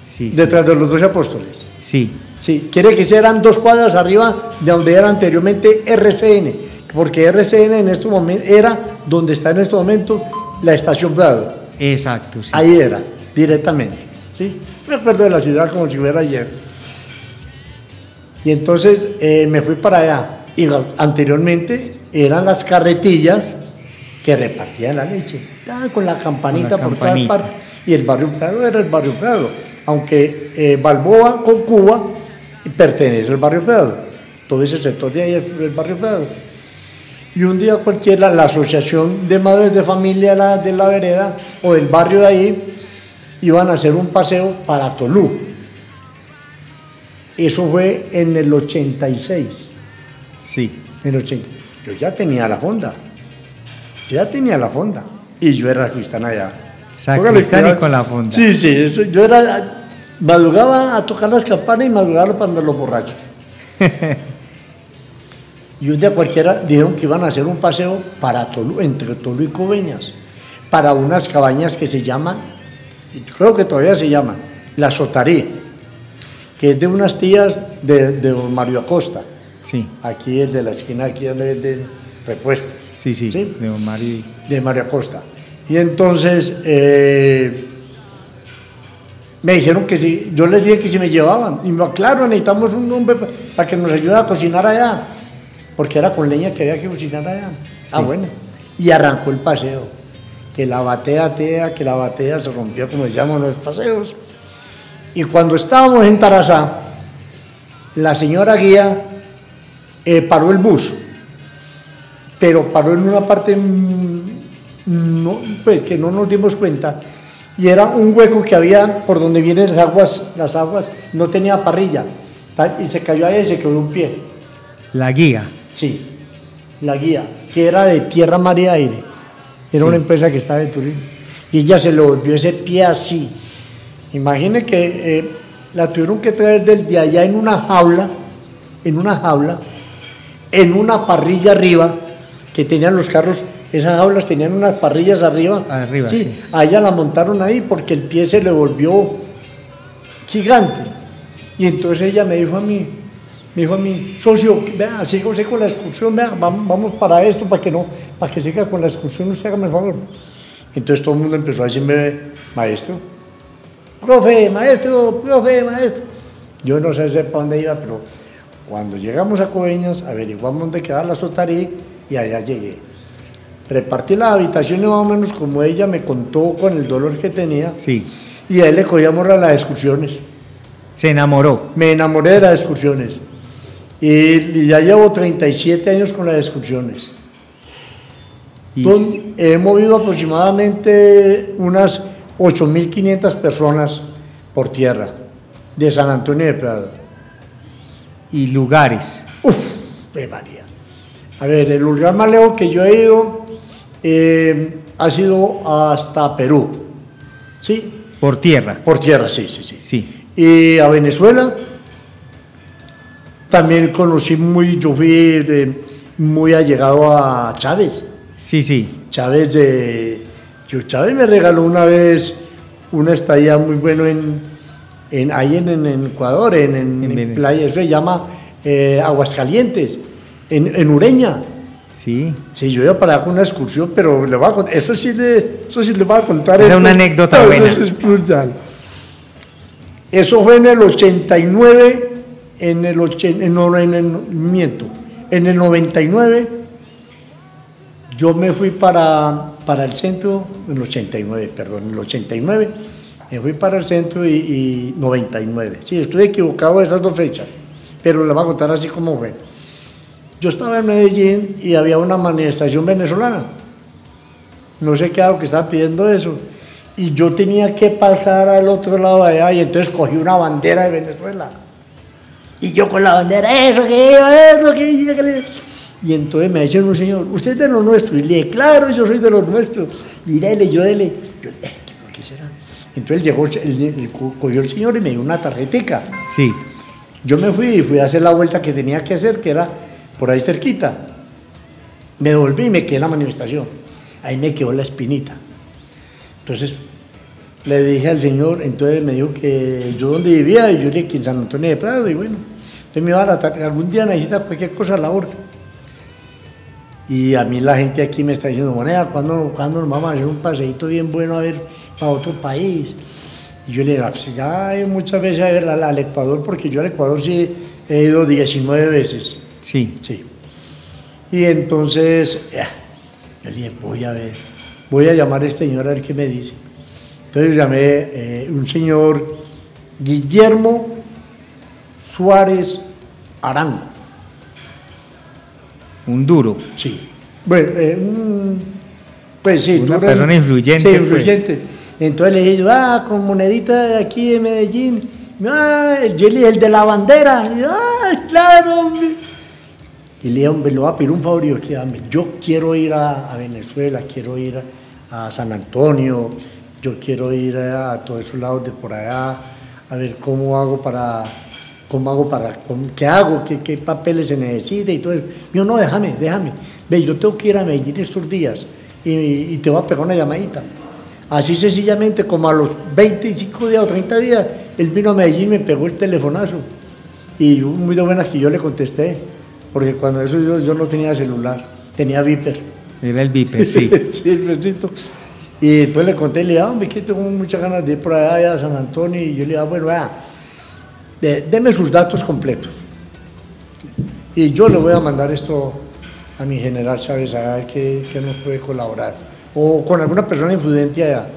Sí, sí. detrás de los doce apóstoles. sí. Sí, quiere que eran dos cuadras arriba de donde era anteriormente RCN, porque RCN en este momento era donde está en este momento la estación Prado. Exacto, sí. Ahí era, directamente. ¿sí? Me acuerdo de la ciudad como si fuera ayer. Y entonces eh, me fui para allá. Y anteriormente eran las carretillas que repartían la leche. Ah, con la campanita por todas partes. Y el barrio Prado era el barrio Prado. Aunque eh, Balboa con Cuba pertenece al barrio Prado. Todo ese sector de ahí es el barrio Prado. Y un día cualquiera, la asociación de madres de familia de la vereda o del barrio de ahí iban a hacer un paseo para Tolú. Eso fue en el 86. Sí. En el 80. Yo ya tenía la fonda. Yo ya tenía la fonda. Y yo era cristiana allá. Sacristán y con la fonda. Sí, sí. yo era. Madrugaba a tocar las campanas y madrugaba para los borrachos. (laughs) Y un día cualquiera dijeron que iban a hacer un paseo para Tolu, entre Tolu y Coveñas, para unas cabañas que se llaman, creo que todavía se llaman, La Sotarí, que es de unas tías de, de Mario Acosta. Sí. Aquí el de la esquina, aquí donde venden repuestos. Sí, sí, de Mario. De Mario Acosta. Y entonces eh, me dijeron que si, yo les dije que si me llevaban. Y me claro, necesitamos un hombre para que nos ayude a cocinar allá porque era con leña que había que cocinar allá. Ah, bueno. Y arrancó el paseo. Que la batea tea, que la batea se rompió, como decíamos en los paseos. Y cuando estábamos en Tarazá, la señora guía eh, paró el bus, pero paró en una parte mm, pues, que no nos dimos cuenta, y era un hueco que había por donde vienen las aguas, las aguas no tenía parrilla, y se cayó ahí y se quedó un pie. La guía. Sí, la guía, que era de Tierra, Mar y Aire. Era una empresa que estaba de turismo. Y ella se le volvió ese pie así. Imagine que eh, la tuvieron que traer desde allá en una jaula, en una jaula, en una parrilla arriba, que tenían los carros, esas jaulas tenían unas parrillas arriba. Arriba, sí. sí. A ella la montaron ahí porque el pie se le volvió gigante. Y entonces ella me dijo a mí, me dijo a mí, socio, vea, sígase con la excursión, vea, vamos para esto, para que no, para que siga con la excursión, usted hágame el favor. Entonces todo el mundo empezó a decirme, maestro, profe, maestro, profe, maestro. Yo no sé para dónde iba, pero cuando llegamos a Coveñas, averiguamos dónde quedaba la Sotarí y allá llegué. Repartí las habitaciones más o menos como ella me contó con el dolor que tenía. Sí. Y a él le cogíamos a las excursiones. Se enamoró. Me enamoré de las excursiones. Y ya llevo 37 años con las excursiones. Y... he movido aproximadamente unas 8.500 personas por tierra de San Antonio de Prado. ¿Y lugares? Uf, de María. A ver, el lugar más lejos que yo he ido eh, ha sido hasta Perú. ¿Sí? Por tierra. Por tierra, sí, sí, sí. Sí. Y a Venezuela también conocí muy, yo fui muy allegado a Chávez. Sí, sí. Chávez de... Yo, Chávez me regaló una vez una estadía muy bueno en, en ahí en, en, Ecuador, en, en, playa, eso se llama eh, Aguascalientes, en, Ureña. Sí. Sí, yo iba para una excursión, pero le voy a contar, eso sí le, eso sí le voy a contar. Es una anécdota (laughs) buena. Eso, es eso fue en el 89 en el, en, el, miento, en el 99 yo me fui para, para el centro, en el 89, perdón, en el 89, me fui para el centro y, 99. Sí, estoy equivocado de esas dos fechas, pero le voy a contar así como fue. Yo estaba en Medellín y había una manifestación venezolana. No sé qué hago que estaba pidiendo eso. Y yo tenía que pasar al otro lado de allá y entonces cogí una bandera de Venezuela y yo con la bandera, eso que iba, eso que iba. Y entonces me dice un señor, usted es de los nuestros. Y le dije, claro, yo soy de los nuestros. Y dele, yo dele. Yo, eh, ¿por qué será? Entonces llegó, el, cogió el señor y me dio una tarjetica. Sí. Yo me fui y fui a hacer la vuelta que tenía que hacer, que era por ahí cerquita. Me devolví y me quedé en la manifestación. Ahí me quedó la espinita. Entonces le dije al señor, entonces me dijo que yo donde vivía, y yo le dije que en San Antonio de Prado, y bueno, entonces me iba a tratar, algún día necesita cualquier cosa la orden. Y a mí la gente aquí me está diciendo, moneda, ¿cuándo, ¿cuándo nos vamos a hacer un paseíto bien bueno a ver para otro país? Y yo le digo, pues ya muchas veces al, al Ecuador, porque yo al Ecuador sí he ido 19 veces. Sí. Sí. Y entonces, ya, yo le dije, voy a ver, voy a llamar a este señor a ver qué me dice. Entonces llamé eh, un señor Guillermo Suárez Arango. Un duro. Sí. Bueno, eh, un- pues sí. Una duro- persona influyente, Sí, pues. influyente. Entonces le dije, yo, ah, con monedita de aquí de Medellín. Ah, el, el de la bandera. Y yo, ah, claro, hombre. Y le dije, hombre, le voy a pedir un favor. Y yo, "Que dame, yo quiero ir a, a Venezuela, quiero ir a, a San Antonio, yo quiero ir a, a todos esos lados de por allá, a ver cómo hago para, cómo hago para, cómo- qué hago, qué, qué papeles se necesita y todo eso. Yo, no, déjame, déjame. Ve, yo tengo que ir a Medellín estos días y, y te voy a pegar una llamadita. Así sencillamente, como a los 25 días o 30 días, él vino a Medellín y me pegó el telefonazo. Y muy de buenas que yo le contesté, porque cuando eso yo, yo no tenía celular, tenía Viper. Era el Viper, sí. (laughs) sí, el besito. Y después le conté, le dije, ah, hombre, que tengo muchas ganas de ir por allá, allá a San Antonio. Y yo le dije, ah, bueno, vea, de- deme sus datos completos. Y yo le voy a mandar esto a mi general Chávez a ver qué, qué nos puede colaborar. O con alguna persona influyente allá.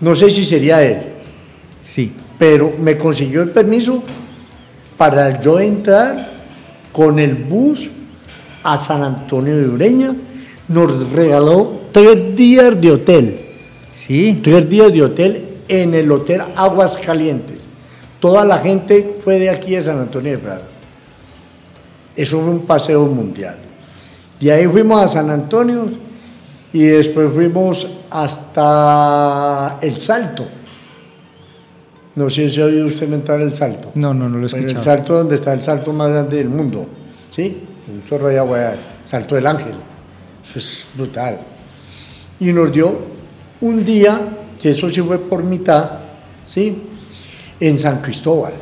No sé si sería él, Sí. pero me consiguió el permiso para yo entrar con el bus a San Antonio de Ureña. Nos regaló tres días de hotel, Sí. tres días de hotel en el Hotel Aguas Calientes. Toda la gente fue de aquí de San Antonio de Prada. Eso fue un paseo mundial. De ahí fuimos a San Antonio y después fuimos hasta El Salto. No sé si ha oído usted mentar El Salto. No, no, no lo he el escuchado. salto donde está el salto más grande del mundo, ¿sí? Un chorro de agua, salto del ángel. Eso es brutal. Y nos dio un día, que eso sí fue por mitad, ¿sí? En San Cristóbal,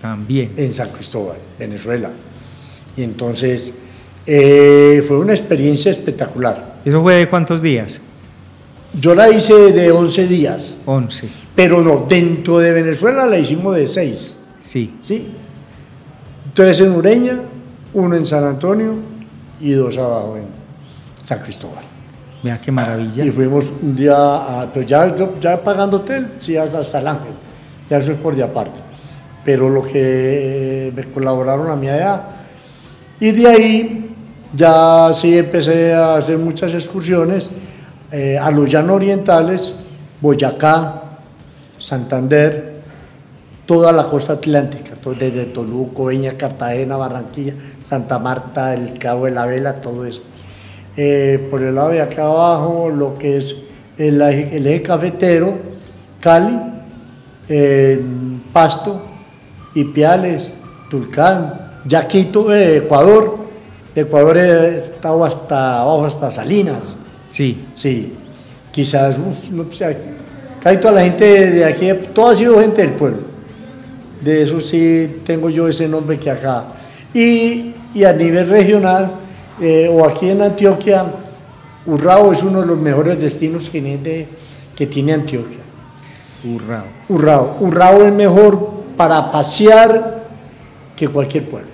También. en San Cristóbal, Venezuela. Y entonces eh, fue una experiencia espectacular. ¿Eso fue de cuántos días? Yo la hice de 11 días, 11. pero no, dentro de Venezuela la hicimos de 6. Sí. ¿sí? Tres en Ureña, uno en San Antonio y dos abajo en San Cristóbal. Vea qué maravilla. Y fuimos un día, a, pues ya, ya pagando hotel, sí, hasta, hasta el Ángel, ya eso es por de aparte. Pero lo que me colaboraron a mi allá, y de ahí ya sí empecé a hacer muchas excursiones eh, a los llanos orientales, Boyacá, Santander, toda la costa atlántica, desde Toluco, Veña, Cartagena, Barranquilla, Santa Marta, el Cabo de la Vela, todo eso. Eh, por el lado de acá abajo, lo que es el eje cafetero, Cali, eh, Pasto, Ipiales, Tulcán, Yaquito, eh, Ecuador. De Ecuador he estado hasta abajo, hasta Salinas. Sí. Sí, quizás, uf, no sé, casi toda la gente de aquí, toda ha sido gente del pueblo. De eso sí tengo yo ese nombre que acá. Y, y a nivel regional, eh, o aquí en Antioquia, Urrao es uno de los mejores destinos que tiene, que tiene Antioquia. Hurrao. Urrao. Urrao es mejor para pasear que cualquier pueblo.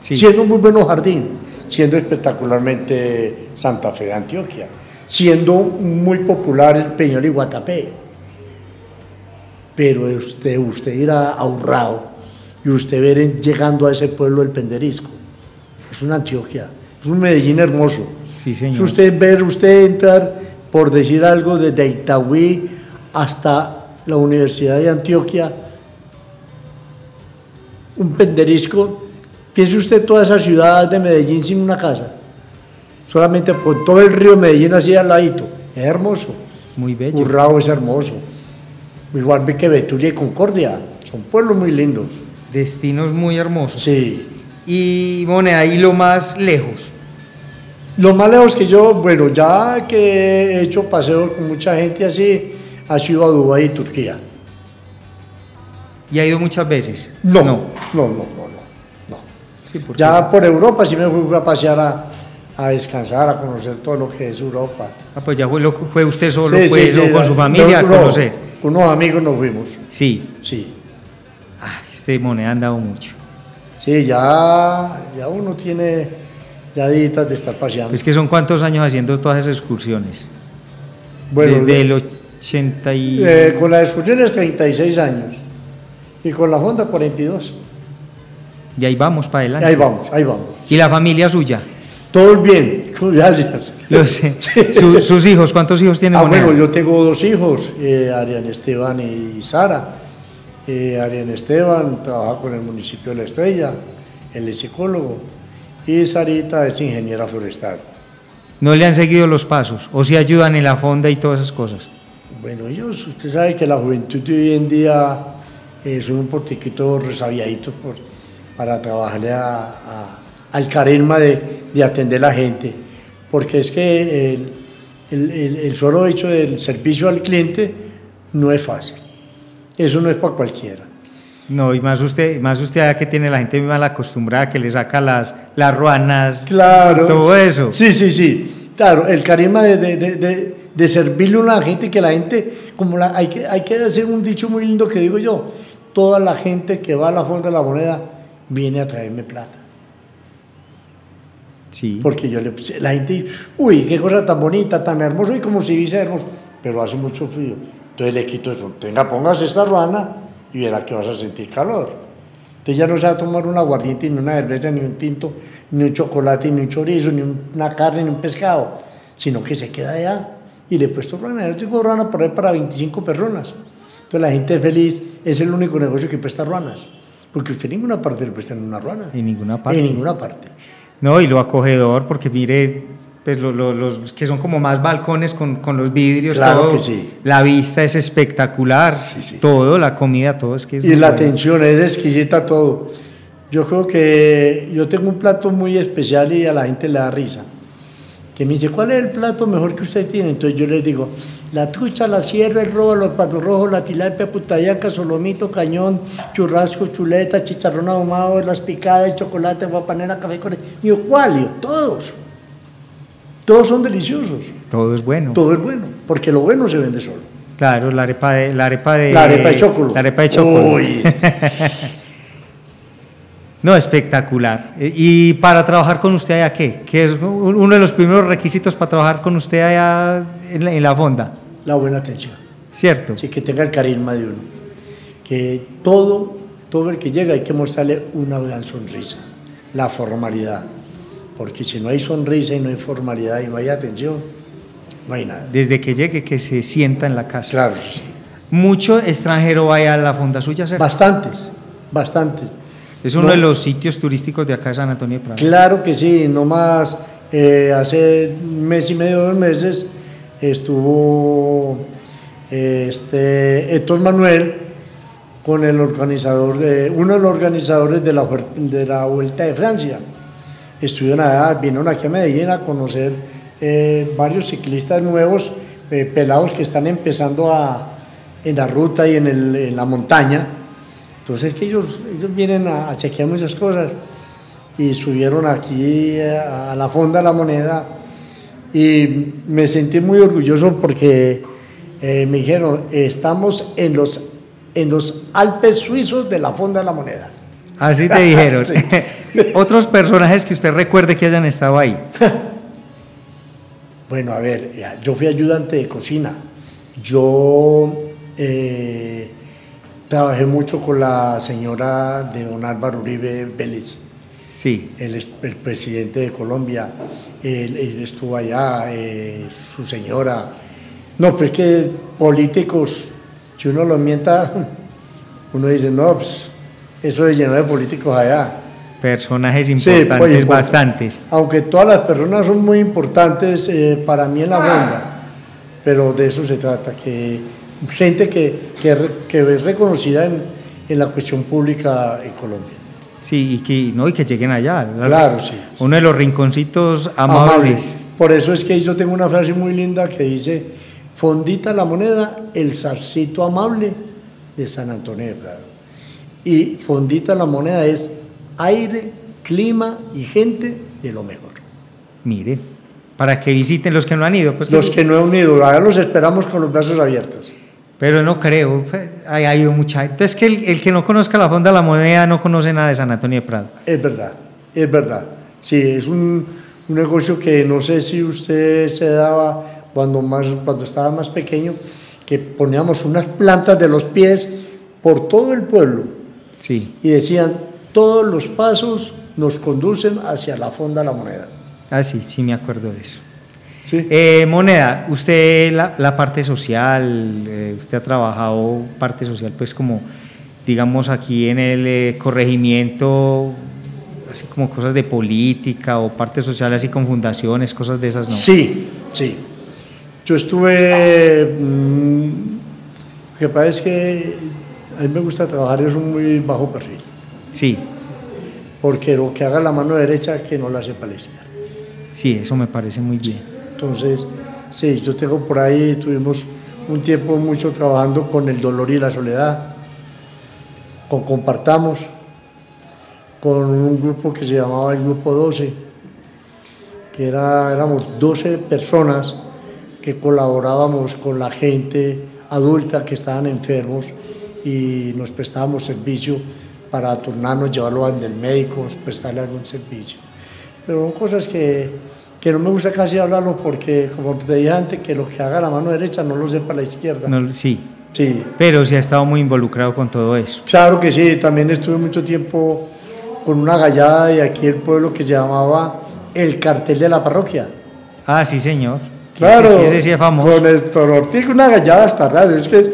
Sí. Siendo un muy buen jardín, siendo espectacularmente Santa Fe de Antioquia, siendo muy popular el Peñol y Guatapé. Pero usted, usted ir a, Urrao y usted ver llegando a ese pueblo del Penderisco, es una Antioquia, es un Medellín hermoso. Sí, señor. Si usted ver, usted entrar, por decir algo, desde Itagüí hasta la Universidad de Antioquia, un penderisco, piense usted toda esa ciudad de Medellín sin una casa, solamente con todo el río Medellín así al ladito, es hermoso. Muy bello. Urrao es hermoso, igual que Betulia y Concordia, son pueblos muy lindos. Destinos muy hermosos. Sí. Y moneda, y lo más lejos. Lo más lejos que yo, bueno, ya que he hecho paseos con mucha gente así, ha sido a Dubái y Turquía. ¿Y ha ido muchas veces? No, no, no, no, no. no. Sí, Ya por Europa sí me fui a pasear a, a descansar, a conocer todo lo que es Europa. Ah, pues ya fue, lo- fue usted solo, Sí, sí, pues, sí, o con su familia no, a no, conocer. Con unos amigos nos fuimos, Sí. sí. Ah, este moneda han dado mucho. Sí, ya, ya uno tiene ya de estar paseando. Pues que son cuántos años haciendo todas esas excursiones. bueno, Desde el 80 y... eh, con las excursiones 36 años y con la Honda 42. Y ahí vamos para adelante. ahí vamos, ahí vamos. ¿Y la familia suya? Todo bien, (laughs) gracias. Los- (laughs) Sí. su- sus hijos, ¿cuántos hijos tiene Ah, Moneda? bueno, yo tengo dos hijos, eh, Arián Esteban y Sara. Eh, Arián Esteban trabaja con el municipio de La Estrella, él es psicólogo, y Sarita es ingeniera forestal. ¿No le han seguido los pasos? ¿O si ayudan en la fonda y todas esas cosas? Bueno, ellos, usted sabe que la juventud de hoy en día eh, son un poquito resabiaditos por, para trabajarle a- a- al carisma de, de atender a la gente, porque es que el, el- el- el solo hecho del servicio al cliente no es fácil, eso no es para cualquiera. No, y más usted, más usted allá que tiene la gente mal acostumbrada, que le saca las, las ruanas, Claro. todo eso. Sí, sí, sí. Claro, el carisma de, de, de, de- servirle a la gente, que la gente, como la, hay, que, hay que hacer un dicho muy lindo que digo yo, toda la gente que va a la Fonda de la Moneda viene a traerme plata. Sí. Porque yo le puse- la gente dice, uy, qué cosa tan bonita, tan hermoso, y como si dice hermoso, pero hace mucho frío. Entonces le quito eso, tenga, póngase esta ruana y verá que vas a sentir calor. Entonces ya no se va a tomar un aguardiente, ni una cerveza, ni un tinto, ni un chocolate, ni un chorizo, ni un- una carne, ni un pescado, sino que se queda allá y le he puesto ruana. Yo tengo ruana por ahí para 25 personas. Entonces la gente es feliz, es el único negocio que presta ruanas, porque usted en ninguna parte le presta una ruana. En ninguna parte. En ninguna parte. No, y lo acogedor, porque mire, pues lo- lo- los que son como más balcones con, con los vidrios, Claro todo. que sí. La vista es espectacular. Sí, sí. Todo, la comida, todo es que es Y la bueno. atención es exquisita todo. Yo creo que yo tengo un plato muy especial y a la gente le da risa. Que me dice, ¿cuál es el plato mejor que usted tiene? Entonces yo les digo, la trucha, la sierra, el robo, los patos rojos, la tilapia, putayanca, solomito, cañón, churrasco, chuleta, chicharrón ahumado, las picadas, chocolate, guapanera, café con... Digo, ¿cuál? Yo, todos. Todos son deliciosos. Todo es bueno. Todo es bueno, porque lo bueno se vende solo. Claro, la arepa de la arepa de La arepa de chocolo. La arepa de chocolo. Uy. (laughs) no, espectacular. Eh, Y para trabajar con usted allá, ¿qué? ¿Qué es un- uno de los primeros requisitos para trabajar con usted allá en la, en la fonda? La buena atención. ¿Cierto? Sí, que tenga el carisma de uno. Que todo, todo el que llega hay que mostrarle una gran sonrisa, la formalidad. Porque si no hay sonrisa y no hay formalidad y no hay atención, no hay nada. Desde que llegue, que se sienta en la casa. Claro, sí. Mucho extranjero vaya a la fonda suya. Bastantes, bastantes. Es uno No. de los sitios turísticos de acá de San Antonio de Prado. Claro que sí, no más. eh, hace un mes y medio, dos meses, estuvo eh, este, Héctor Manuel con el organizador de, uno de los organizadores de la, de la Vuelta de Francia. Estuvieron allá, vinieron aquí a Medellín a conocer eh, varios ciclistas nuevos, eh, pelados que están empezando a, en la ruta y en, el- en la montaña. Entonces que ellos, ellos vienen a, a chequear muchas cosas y subieron aquí a, a la Fonda de la Moneda y me sentí muy orgulloso porque eh, me dijeron, estamos en los, en los Alpes suizos de la Fonda de la Moneda. Así te dijeron. (laughs) (laughs) Otros personajes que usted recuerde que hayan estado ahí. (laughs) Bueno, a ver, yo fui ayudante de cocina. Yo eh, trabajé mucho con la señora de don Álvaro Uribe Vélez. Sí. el, presidente de Colombia, él, él estuvo allá, eh, su señora. No, pues que políticos, si uno los mienta, uno dice, no, pues eso es lleno de políticos allá. Personajes importantes, importante. bastantes. Aunque todas las personas son muy importantes eh, para mí en la ronda, pero de eso se trata, que gente que, que, re- que es reconocida en, en la cuestión pública en Colombia. Sí, y que, no, y que lleguen allá. Claro, sí, sí. Uno de los rinconcitos amables. amables. Por eso es que yo tengo una frase muy linda que dice, fondita la moneda, el zarcito amable de San Antonio de Prado. Y fondita la moneda es aire, clima y gente de lo mejor. Miren, para que visiten los que no han ido. Pues Los que no han ido, ahora los esperamos con los brazos abiertos. Pero no creo, pues, hay, ido mucha gente. Entonces, que el, el que no conozca la Fonda de la Moneda no conoce nada de San Antonio de Prado. Es verdad, es verdad. Sí, es un, un negocio que no sé si usted se daba cuando, más, cuando estaba más pequeño, que poníamos unas plantas de los pies por todo el pueblo Sí. y decían, todos los pasos nos conducen hacia la Fonda de la Moneda. Ah, sí, sí me acuerdo de eso. Sí. Eh, Moneda, usted la, la parte social, eh, usted ha trabajado parte social, pues como, digamos, aquí en el eh, corregimiento, así como cosas de política o parte social, así con fundaciones, cosas de esas, ¿no? Sí, sí. Yo estuve. mm, lo que pasa es que a mí me gusta trabajar, es un muy bajo perfil. Sí, Porque lo que haga la mano derecha, que no la sepa la izquierda. sí, eso me parece muy bien. Entonces, sí, yo tengo por ahí, tuvimos un tiempo mucho trabajando con el dolor y la soledad, con Compartamos, con un grupo que se llamaba el Grupo 12, que era, éramos 12 personas que colaborábamos con la gente adulta que estaban enfermos y nos prestábamos servicio para turnarnos, llevarlo al del médico, prestarle algún servicio. Pero son cosas que, que no me gusta casi hablarlo porque, como te dije antes, que lo que haga la mano derecha no lo sepa la izquierda. No, sí, Sí, pero sí ha estado muy involucrado con todo eso. claro que sí. También estuve mucho tiempo con una gallada de aquí el pueblo que se llamaba el cartel de la parroquia. Ah, sí, señor. Claro, Ese, ese sí es famoso. Con Néstor Ortiz, una gallada hasta raro. Es que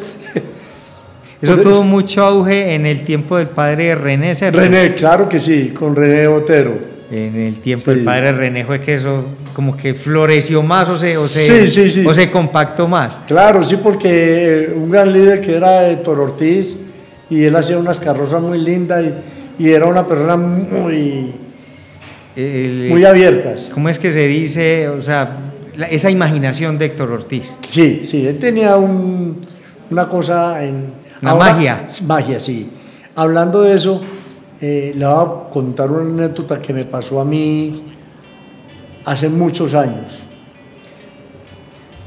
Eso tuvo mucho auge en el tiempo del padre René Cerro. René, claro que sí, con René Botero. En el tiempo Sí. del padre René fue que eso como que floreció más o se, o se, Sí, sí, sí. O se compactó más. Claro, sí, porque eh, un gran líder que era Héctor Ortiz y él hacía unas carrozas muy lindas y, y era una persona muy, El- muy abiertas. ¿Cómo es que se dice? O sea, la- esa imaginación de Héctor Ortiz. Sí, sí, él tenía un- una cosa en... Una magia. Magia, sí. Hablando de eso, eh, le voy a contar una anécdota que me pasó a mí hace muchos años.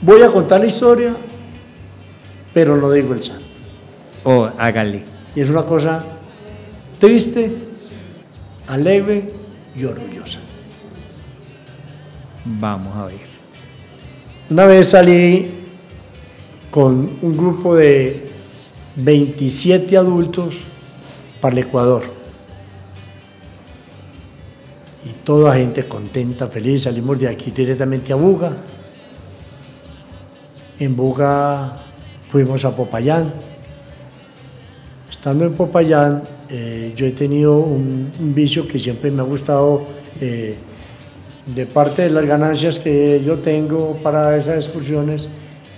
Voy a contar la historia, pero no digo el santo. O hágale. Y es una cosa triste, alegre y orgullosa. Vamos a ver. Una vez salí con un grupo de 27 adultos para el Ecuador. Y toda gente contenta, feliz. Salimos de aquí directamente a Buga. En Buga fuimos a Popayán. Estando en Popayán, eh, yo he tenido un, vicio que siempre me ha gustado. eh, de parte de las ganancias que yo tengo para esas excursiones,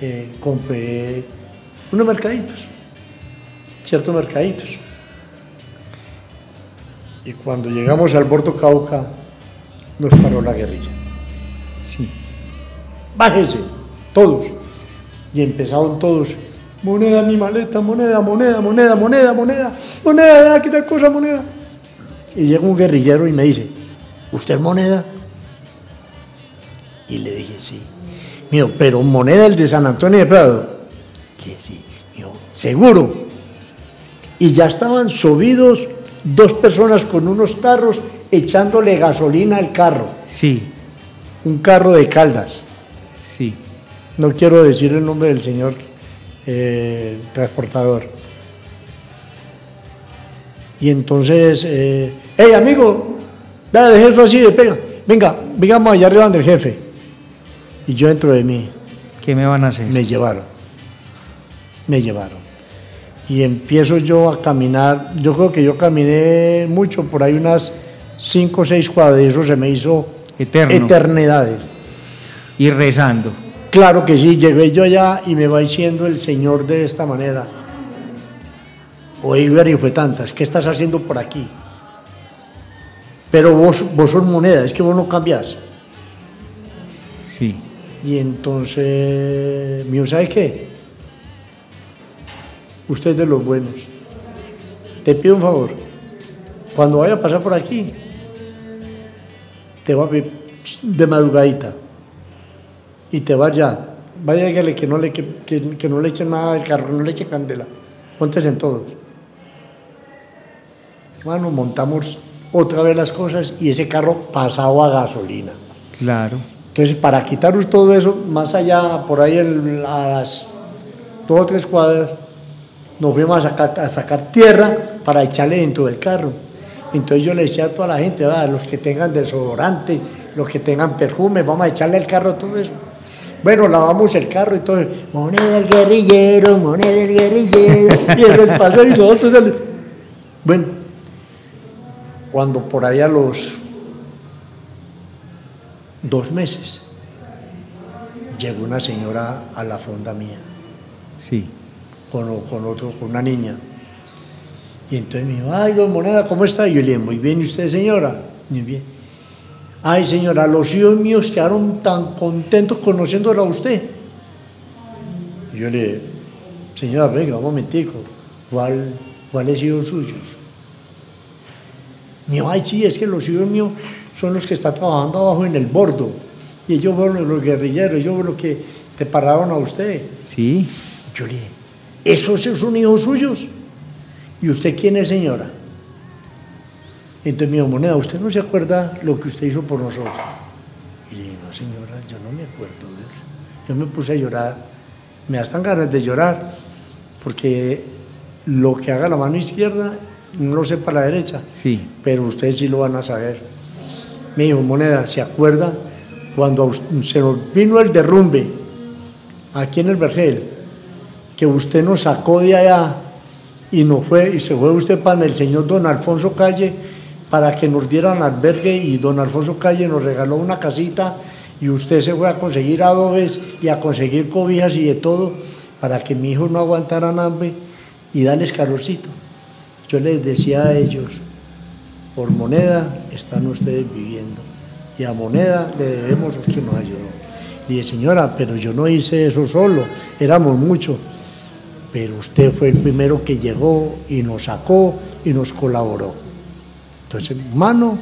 eh, compré unos mercaditos, ciertos mercaditos. Y cuando llegamos al Bordo Cauca, nos paró la guerrilla. Sí. Bájese, todos. Y empezaron todos. Moneda, mi maleta, moneda, moneda, moneda, moneda, moneda, moneda, quitar cosa, moneda. Y llega un guerrillero y me dice, ¿usted moneda? Y le dije, sí. Mío, pero moneda el de San Antonio de Prado. Que sí. Mío, seguro. Y ya estaban subidos dos personas con unos carros echándole gasolina al carro. Sí, Un carro de caldas. sí. No quiero decir el nombre del señor eh, transportador. Y entonces, eh, hey amigo, vea, deje eso así, pega. Venga, vengamos allá arriba del jefe. Y yo dentro de mí, ¿Qué me van a hacer? me llevaron. Me llevaron. Y empiezo yo a caminar. Yo creo que yo caminé mucho, por ahí unas cinco o seis cuadras. Y eso se me hizo Eterno. eternidades. Y rezando. Claro que sí, llegué yo allá y me va diciendo el Señor de esta manera. Oye, y fue tantas, ¿qué estás haciendo por aquí? Pero vos, vos sos moneda, es que vos no cambias. Sí. Y entonces, mío, ¿sabe qué? Usted es de los buenos. Te pido un favor. Cuando vaya a pasar por aquí, te voy a pedir de madrugadita y te vas ya. Vaya dígale que no le, que, que, que no le echen nada del carro, no le eche candela. Pontes en todos. Bueno, montamos otra vez las cosas y ese carro pasaba a gasolina. Claro. Entonces, para quitaros todo eso, más allá, por ahí en, a las dos o tres cuadras, nos fuimos a sacar, a sacar tierra para echarle dentro del carro. Entonces yo le decía a toda la gente, "Va, los que tengan desodorantes, los que tengan perfume, vamos a echarle al carro todo eso. Bueno, lavamos el carro y todo. Moneda del guerrillero, moneda del guerrillero. (laughs) y el paseo y nosotros. sale- Bueno, cuando por ahí a los dos meses llegó una señora a la fonda mía Sí. Con, con otro, con una niña. Y entonces me dijo, ay, don Moneda, ¿cómo está? Y yo le dije, muy bien, ¿y usted, señora? Muy bien. Ay, señora, los hijos míos quedaron tan contentos conociéndola a usted. Y yo le dije, señora, venga, un momentico, ¿cuál, ¿cuáles hijos suyos? Me dijo, ay, sí, es que los hijos míos son los que están trabajando abajo en el bordo. Y ellos fueron los guerrilleros, ellos fueron los que te pararon a usted. Sí. Yo le dije, ¿esos son hijos suyos? ¿Y usted quién es, señora? Entonces me dijo, Moneda, ¿usted no se acuerda lo que usted hizo por nosotros? Y le dije, no, señora, yo no me acuerdo de eso. Yo me puse a llorar. Me dan ganas de llorar, porque lo que haga la mano izquierda no lo sé para la derecha, Sí. pero ustedes sí lo van a saber. Me dijo, Moneda, ¿se acuerda cuando se nos vino el derrumbe aquí en el Vergel? Que usted nos sacó de allá y nos fue, y se fue usted para el señor don Alfonso Calle para que nos dieran albergue y don Alfonso Calle nos regaló una casita y usted se fue a conseguir adobes y a conseguir cobijas y de todo para que mi hijo no aguantara hambre y darles calorcito. Yo les decía a ellos, por moneda están ustedes viviendo y a moneda le debemos que nos ayudó. Le dije, señora, pero yo no hice eso solo, éramos muchos, pero usted fue el primero que llegó y nos sacó y nos colaboró. Entonces, mano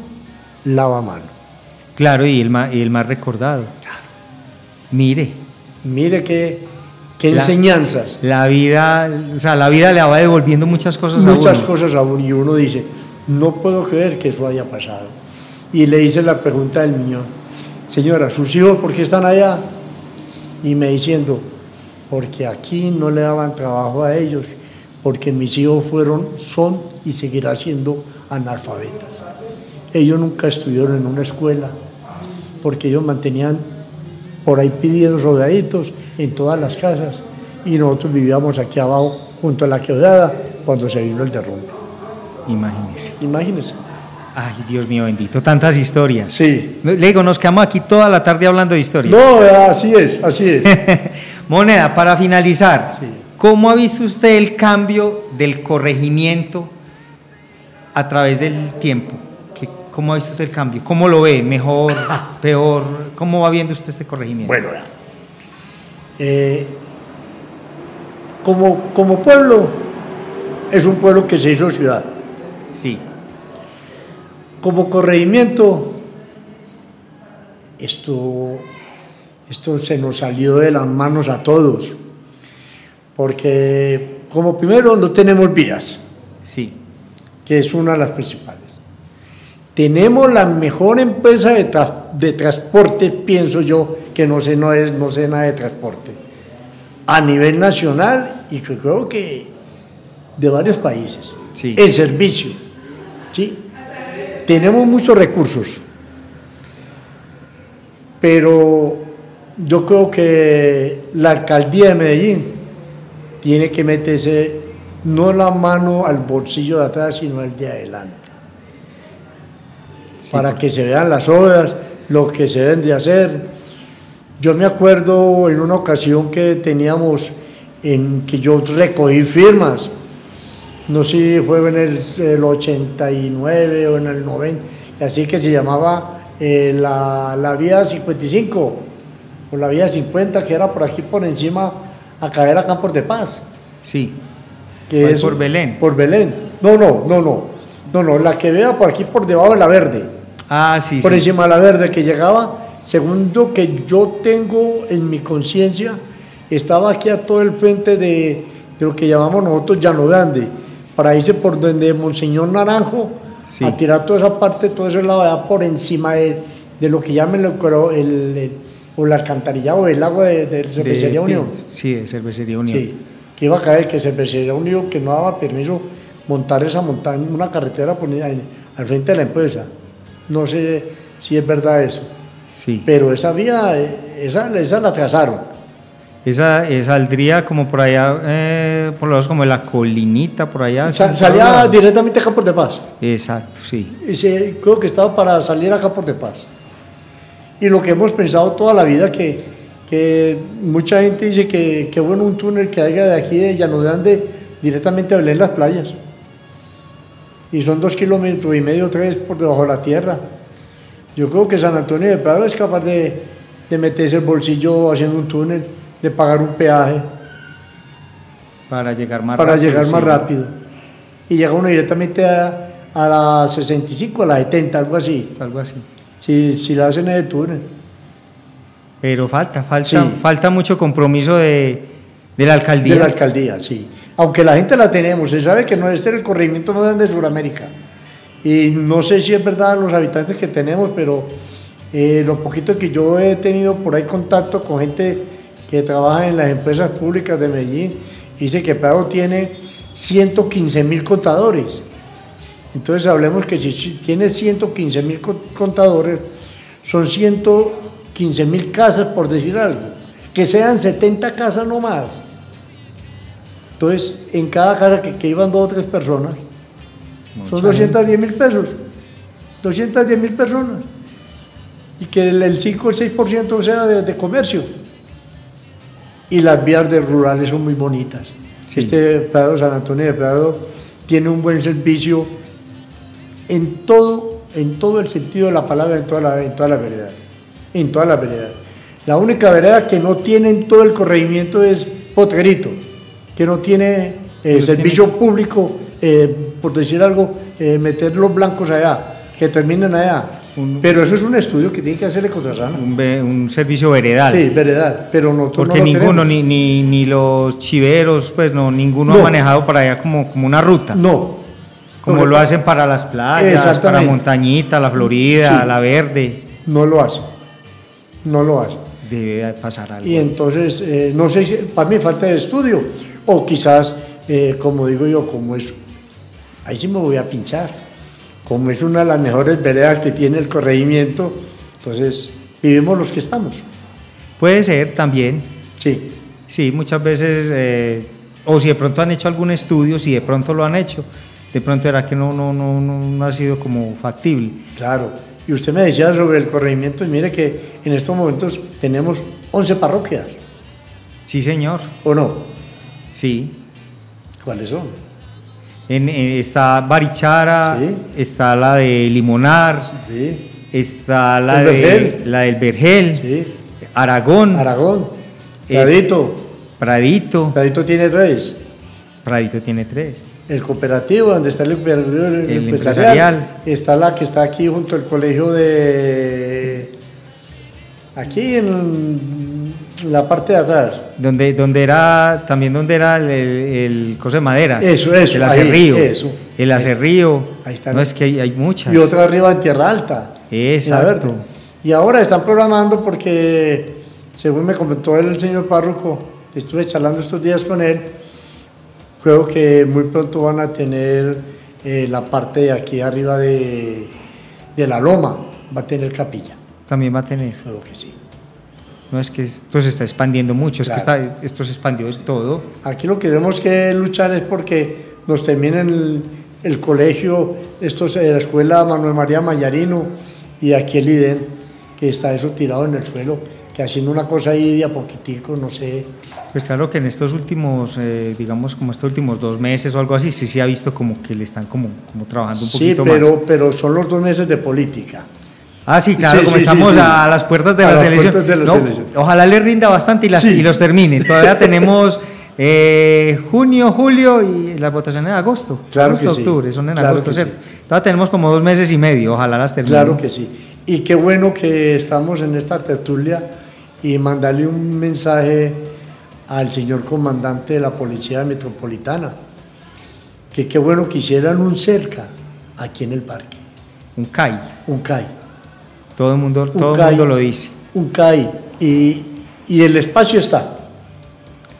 lava mano. Claro, y el más, y el más recordado. Mire, Mire qué, enseñanzas, la vida, o sea, la vida le va devolviendo muchas cosas a muchas uno. cosas aún y uno dice, no puedo creer que eso haya pasado. Y le hice la pregunta del niño, señora, ¿sus hijos por qué están allá? Y me diciendo, porque aquí no le daban trabajo a ellos, porque mis hijos fueron, son y seguirán siendo analfabetas. Ellos nunca estudiaron en una escuela, porque ellos mantenían por ahí pidiendo soldaditos en todas las casas y nosotros vivíamos aquí abajo junto a la quebrada cuando se vino el derrumbe. Imagínese. Imagínense. Ay, Dios mío bendito, tantas historias. Sí. Le digo, nos quedamos aquí toda la tarde hablando de historias. No, así es, así es. (laughs) Moneda, para finalizar, Sí. ¿cómo ha visto usted el cambio del corregimiento a través del tiempo? ¿Qué- ¿Cómo ha visto usted el cambio? ¿Cómo lo ve? ¿Mejor? (coughs) ¿Peor? ¿Cómo va viendo usted este corregimiento? Bueno. Eh, como, como pueblo, es un pueblo que se hizo ciudad. Sí, Como corregimiento, esto, esto se nos salió de las manos a todos, porque como primero no tenemos vías, sí, que es una de las principales. Tenemos la mejor empresa de, tra- de transporte, pienso yo, que no sé, no, es, no sé nada de transporte, a nivel nacional y que creo que de varios países. Sí. El servicio, ¿sí? Tenemos muchos recursos, pero yo creo que la alcaldía de Medellín tiene que meterse no la mano al bolsillo de atrás, sino al de adelante. Para que se vean las obras, lo que se deben de hacer. Yo me acuerdo en una ocasión que teníamos, en que yo recogí firmas, no sé si fue en el, el 89 o en el 90, así que se llamaba eh, la, la vía 55 o la vía 50, que era por aquí por encima a caer a Campos de Paz. sí. Que Por- es- por Belén. Por Belén. No, no, no, no. No, no, la que vea por aquí por debajo de la verde. Ah, sí, por sí. encima de la verde, que llegaba, según lo que yo tengo en mi conciencia, estaba aquí a todo el frente de, de lo que llamamos nosotros Llano Grande, para irse por donde Monseñor Naranjo, Sí. a tirar toda esa parte, todo ese lado allá por encima de, de lo que llaman el, el, el- o el alcantarillado, el agua de, de Cervecería De- Unión. Sí, de Cervecería Unión. Sí, que iba a caer, que Cervecería Unión, que no daba permiso montar esa montaña, una carretera ponía en- al frente de la empresa. No sé si es verdad eso, Sí. pero esa vía, eh, esa, esa la trazaron. Esa eh, saldría como por allá, eh, por lo menos como de la colinita, por allá. Sa- salía directamente a Campos de Paz. Exacto, sí. Y se- creo que estaba para salir a Campos de Paz. Y lo que hemos pensado toda la vida, que, que mucha gente dice que, que bueno un túnel que haya de aquí de Llano Grande directamente a Belén las playas. Y son dos kilómetros y medio, tres por debajo de la tierra. Yo creo que San Antonio de Prado es capaz de, de meterse el bolsillo haciendo un túnel, de pagar un peaje Para llegar más para rápido. llegar más sí. rápido. Y llega uno directamente a, a las 65, a las 70, algo así. Es algo así. Si, si la hacen en el túnel. Pero falta, falta, Sí. falta mucho compromiso de, de la alcaldía. De la alcaldía, sí. Aunque la gente la tenemos, se sabe que no es el corregimiento más grande de Sudamérica. Y no sé si es verdad los habitantes que tenemos, pero eh, lo poquito que yo he tenido por ahí contacto con gente que trabaja en las empresas públicas de Medellín, dice que Prado tiene 115 mil contadores. Entonces hablemos que si si tiene 115 mil contadores, son 115 mil casas, por decir algo. Que sean 70 casas no más. Entonces, en cada casa que, que iban dos o tres personas, son Mucha 210 mil pesos. 210 mil personas. Y que el, el 5 o el 6% sea de, de comercio. Y las vías de rurales son muy bonitas. Sí. Este Prado, San Antonio de Prado, tiene un buen servicio en todo, en todo el sentido de la palabra, en toda la, en toda la vereda. En toda la vereda. La única vereda que no tiene en todo el corregimiento es Potregrito, que no tiene eh, No servicio público, eh, por decir algo, eh, meter los blancos allá, que terminen allá. Un- Pero eso es un estudio que tiene que hacerle Contrasana. Un, un servicio veredal. Sí, verdad, pero nosotros Porque no ninguno, ni, ni, ni los chiveros, pues no, ninguno No. ha manejado para allá como, como una ruta. No. Como Lo hacen para las playas, para. Montañita, la Florida, Sí. la Verde. No lo hace. No lo hace. Debe de pasar algo. Y entonces, eh, no sé si para mí falta de estudio, o quizás, eh, como digo yo, como es, ahí sí me voy a pinchar, como es una de las mejores veredas que tiene el corregimiento, entonces vivimos los que estamos. Puede ser también, Sí, sí, muchas veces, eh, o si de pronto han hecho algún estudio, si de pronto lo han hecho, de pronto era que no, no, no, no, ha sido como factible. claro. Y usted me decía sobre el corregimiento, y mire que en estos momentos tenemos 11 parroquias, Sí, señor, ¿o no? sí. ¿Cuáles son? En, en- está Barichara, Sí. está la de Limonar, Sí, está la, El de, la del Vergel, sí. Aragón, Aragón, Pradito, Pradito. Pradito tiene tres. Pradito tiene tres. El cooperativo, donde está el, cooperativo, el El empresarial, empresarial. está la que está aquí junto al colegio de... Aquí en la parte de atrás. Donde, donde era, también donde era el, el, el coso de maderas. Eso, eso, El ahí, acerrío. eso. El Ahí acerrío. ahí está. No, es que hay, hay muchas. Y otra arriba en Tierra Alta. Exacto. Y ahora están programando porque, según me comentó el señor párroco, estuve charlando estos días con él, creo que muy pronto van a tener eh, la parte de aquí arriba de, de la loma, va a tener capilla. También va a tener. Creo que sí. No es que esto se está expandiendo mucho, es que Claro. está, esto se expandió de todo. Aquí lo que tenemos que luchar es porque nos terminen el, el colegio, esto es la escuela Manuel María Mayarino y aquí el IDEN, que está eso tirado en el suelo, que haciendo una cosa ahí de a poquitico, no sé. Pues claro que en estos últimos, eh, digamos como estos últimos dos meses o algo así, sí se ha visto como que le están como, como trabajando un Sí, poquito pero, más. pero son los dos meses de política. Ah, sí, claro, Sí, como sí, estamos sí, sí. a las puertas de A la las selección. puertas de la No, selección. Ojalá le rinda bastante y, las, Sí. y los termine. Todavía tenemos (laughs) Eh, junio, julio y las votaciones en agosto. Claro agosto, que sí. octubre, son en Claro agosto, ¿cierto? sí. Todavía tenemos como dos meses y medio, ojalá las termine. Claro que sí. Y qué bueno que estamos en esta tertulia y mandarle un mensaje al señor comandante de la Policía Metropolitana, que qué bueno que hicieran un cerca aquí en el parque, Un CAI, un CAI. todo el mundo, Un todo CAI, mundo lo dice. Un CAI. Y, y el espacio está.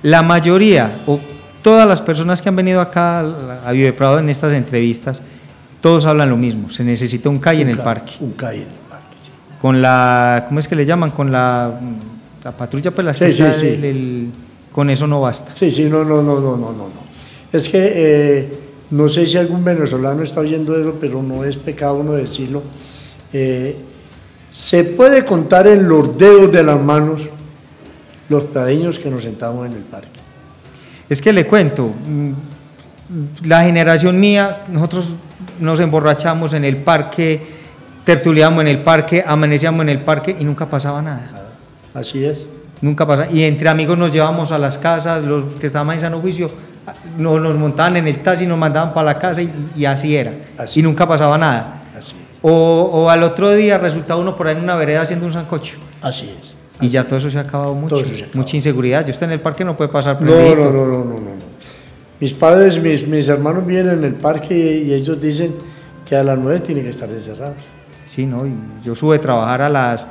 La mayoría, o todas las personas que han venido acá a Vive Prado en estas entrevistas, todos hablan lo mismo, se necesita un CAI en el parque. Un CAI en el parque, sí. Con la, ¿cómo es que le llaman? Con la, la patrulla, pues la Sí, que sí, está el- con eso no basta. Sí, sí, no, no, no, no, no, no. Es que eh, no sé si algún venezolano está oyendo eso, pero no es pecado uno decirlo. Eh, se puede contar en los dedos de las manos los pradeños que nos sentamos en el parque. Es que le cuento, mm, la generación mía, nosotros nos emborrachamos en el parque, tertuliamos en el parque, amanecíamos en el parque y nunca pasaba nada. Así es. Nunca pasa. Y entre amigos nos llevábamos a las casas, los que estaban en sano juicio, nos, nos montaban en el taxi, nos mandaban para la casa y, y así era. Así. Y nunca pasaba nada. Así. O, o al otro día resultaba uno por ahí en una vereda haciendo un sancocho. Así es. Y ya todo eso se ha acabado mucho. Mucha inseguridad. Yo usted en el parque no puede pasar No, no, no, no, no, no. Mis padres, mis, mis hermanos vienen en el parque y, y ellos dicen que a las nueve tienen que estar encerrados. Sí, no, y yo sube a trabajar a las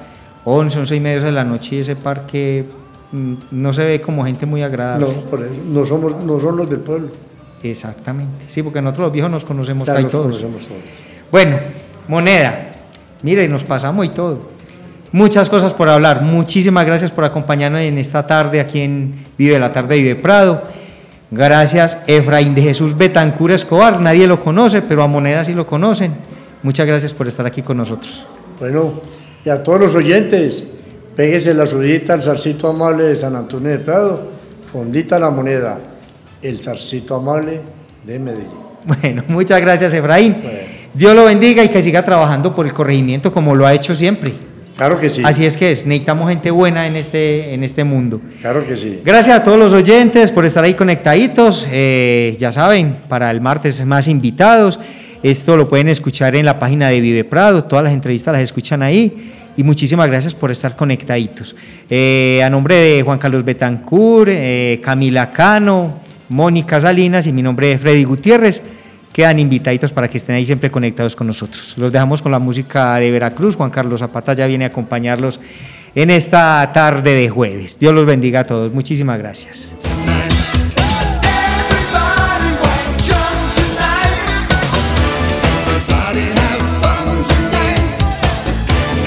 11, 11 y media de la noche y ese parque mm, no se ve como gente muy agradable. No, por eso, no, somos, no son los del pueblo. Exactamente. Sí, porque nosotros los viejos nos conocemos Claro, todos. conocemos todos. Bueno, moneda. Mire, nos pasamos y todo. Muchas cosas por hablar. Muchísimas gracias por acompañarnos en esta tarde aquí en Vive la Tarde Vive Prado. Gracias, Efraín de Jesús Betancur Escobar. Nadie lo conoce, pero a Moneda sí lo conocen. Muchas gracias por estar aquí con nosotros. Bueno, y a todos los oyentes, péguese la subidita al zarcito amable de San Antonio de Prado, fondita la moneda, el zarcito amable de Medellín. Bueno, muchas gracias, Efraín. Bueno. Dios lo bendiga y que siga trabajando por el corregimiento como lo ha hecho siempre. Claro que sí, Así es que es, necesitamos gente buena en este, en este mundo. claro que sí. Gracias a todos los oyentes por estar ahí conectaditos. Eh, ya saben, para el martes más invitados. Esto lo pueden escuchar en la página de Vive Prado. Todas las entrevistas las escuchan ahí. Y muchísimas gracias por estar conectaditos. Eh, a nombre de Juan Carlos Betancur, eh, Camila Cano, Mónica Salinas y mi nombre es Freddy Gutiérrez. Quedan invitaditos para que estén ahí siempre conectados con nosotros. Los dejamos con la música de Veracruz. Juan Carlos Zapata ya viene a acompañarlos en esta tarde de jueves. Dios los bendiga a todos. Muchísimas gracias.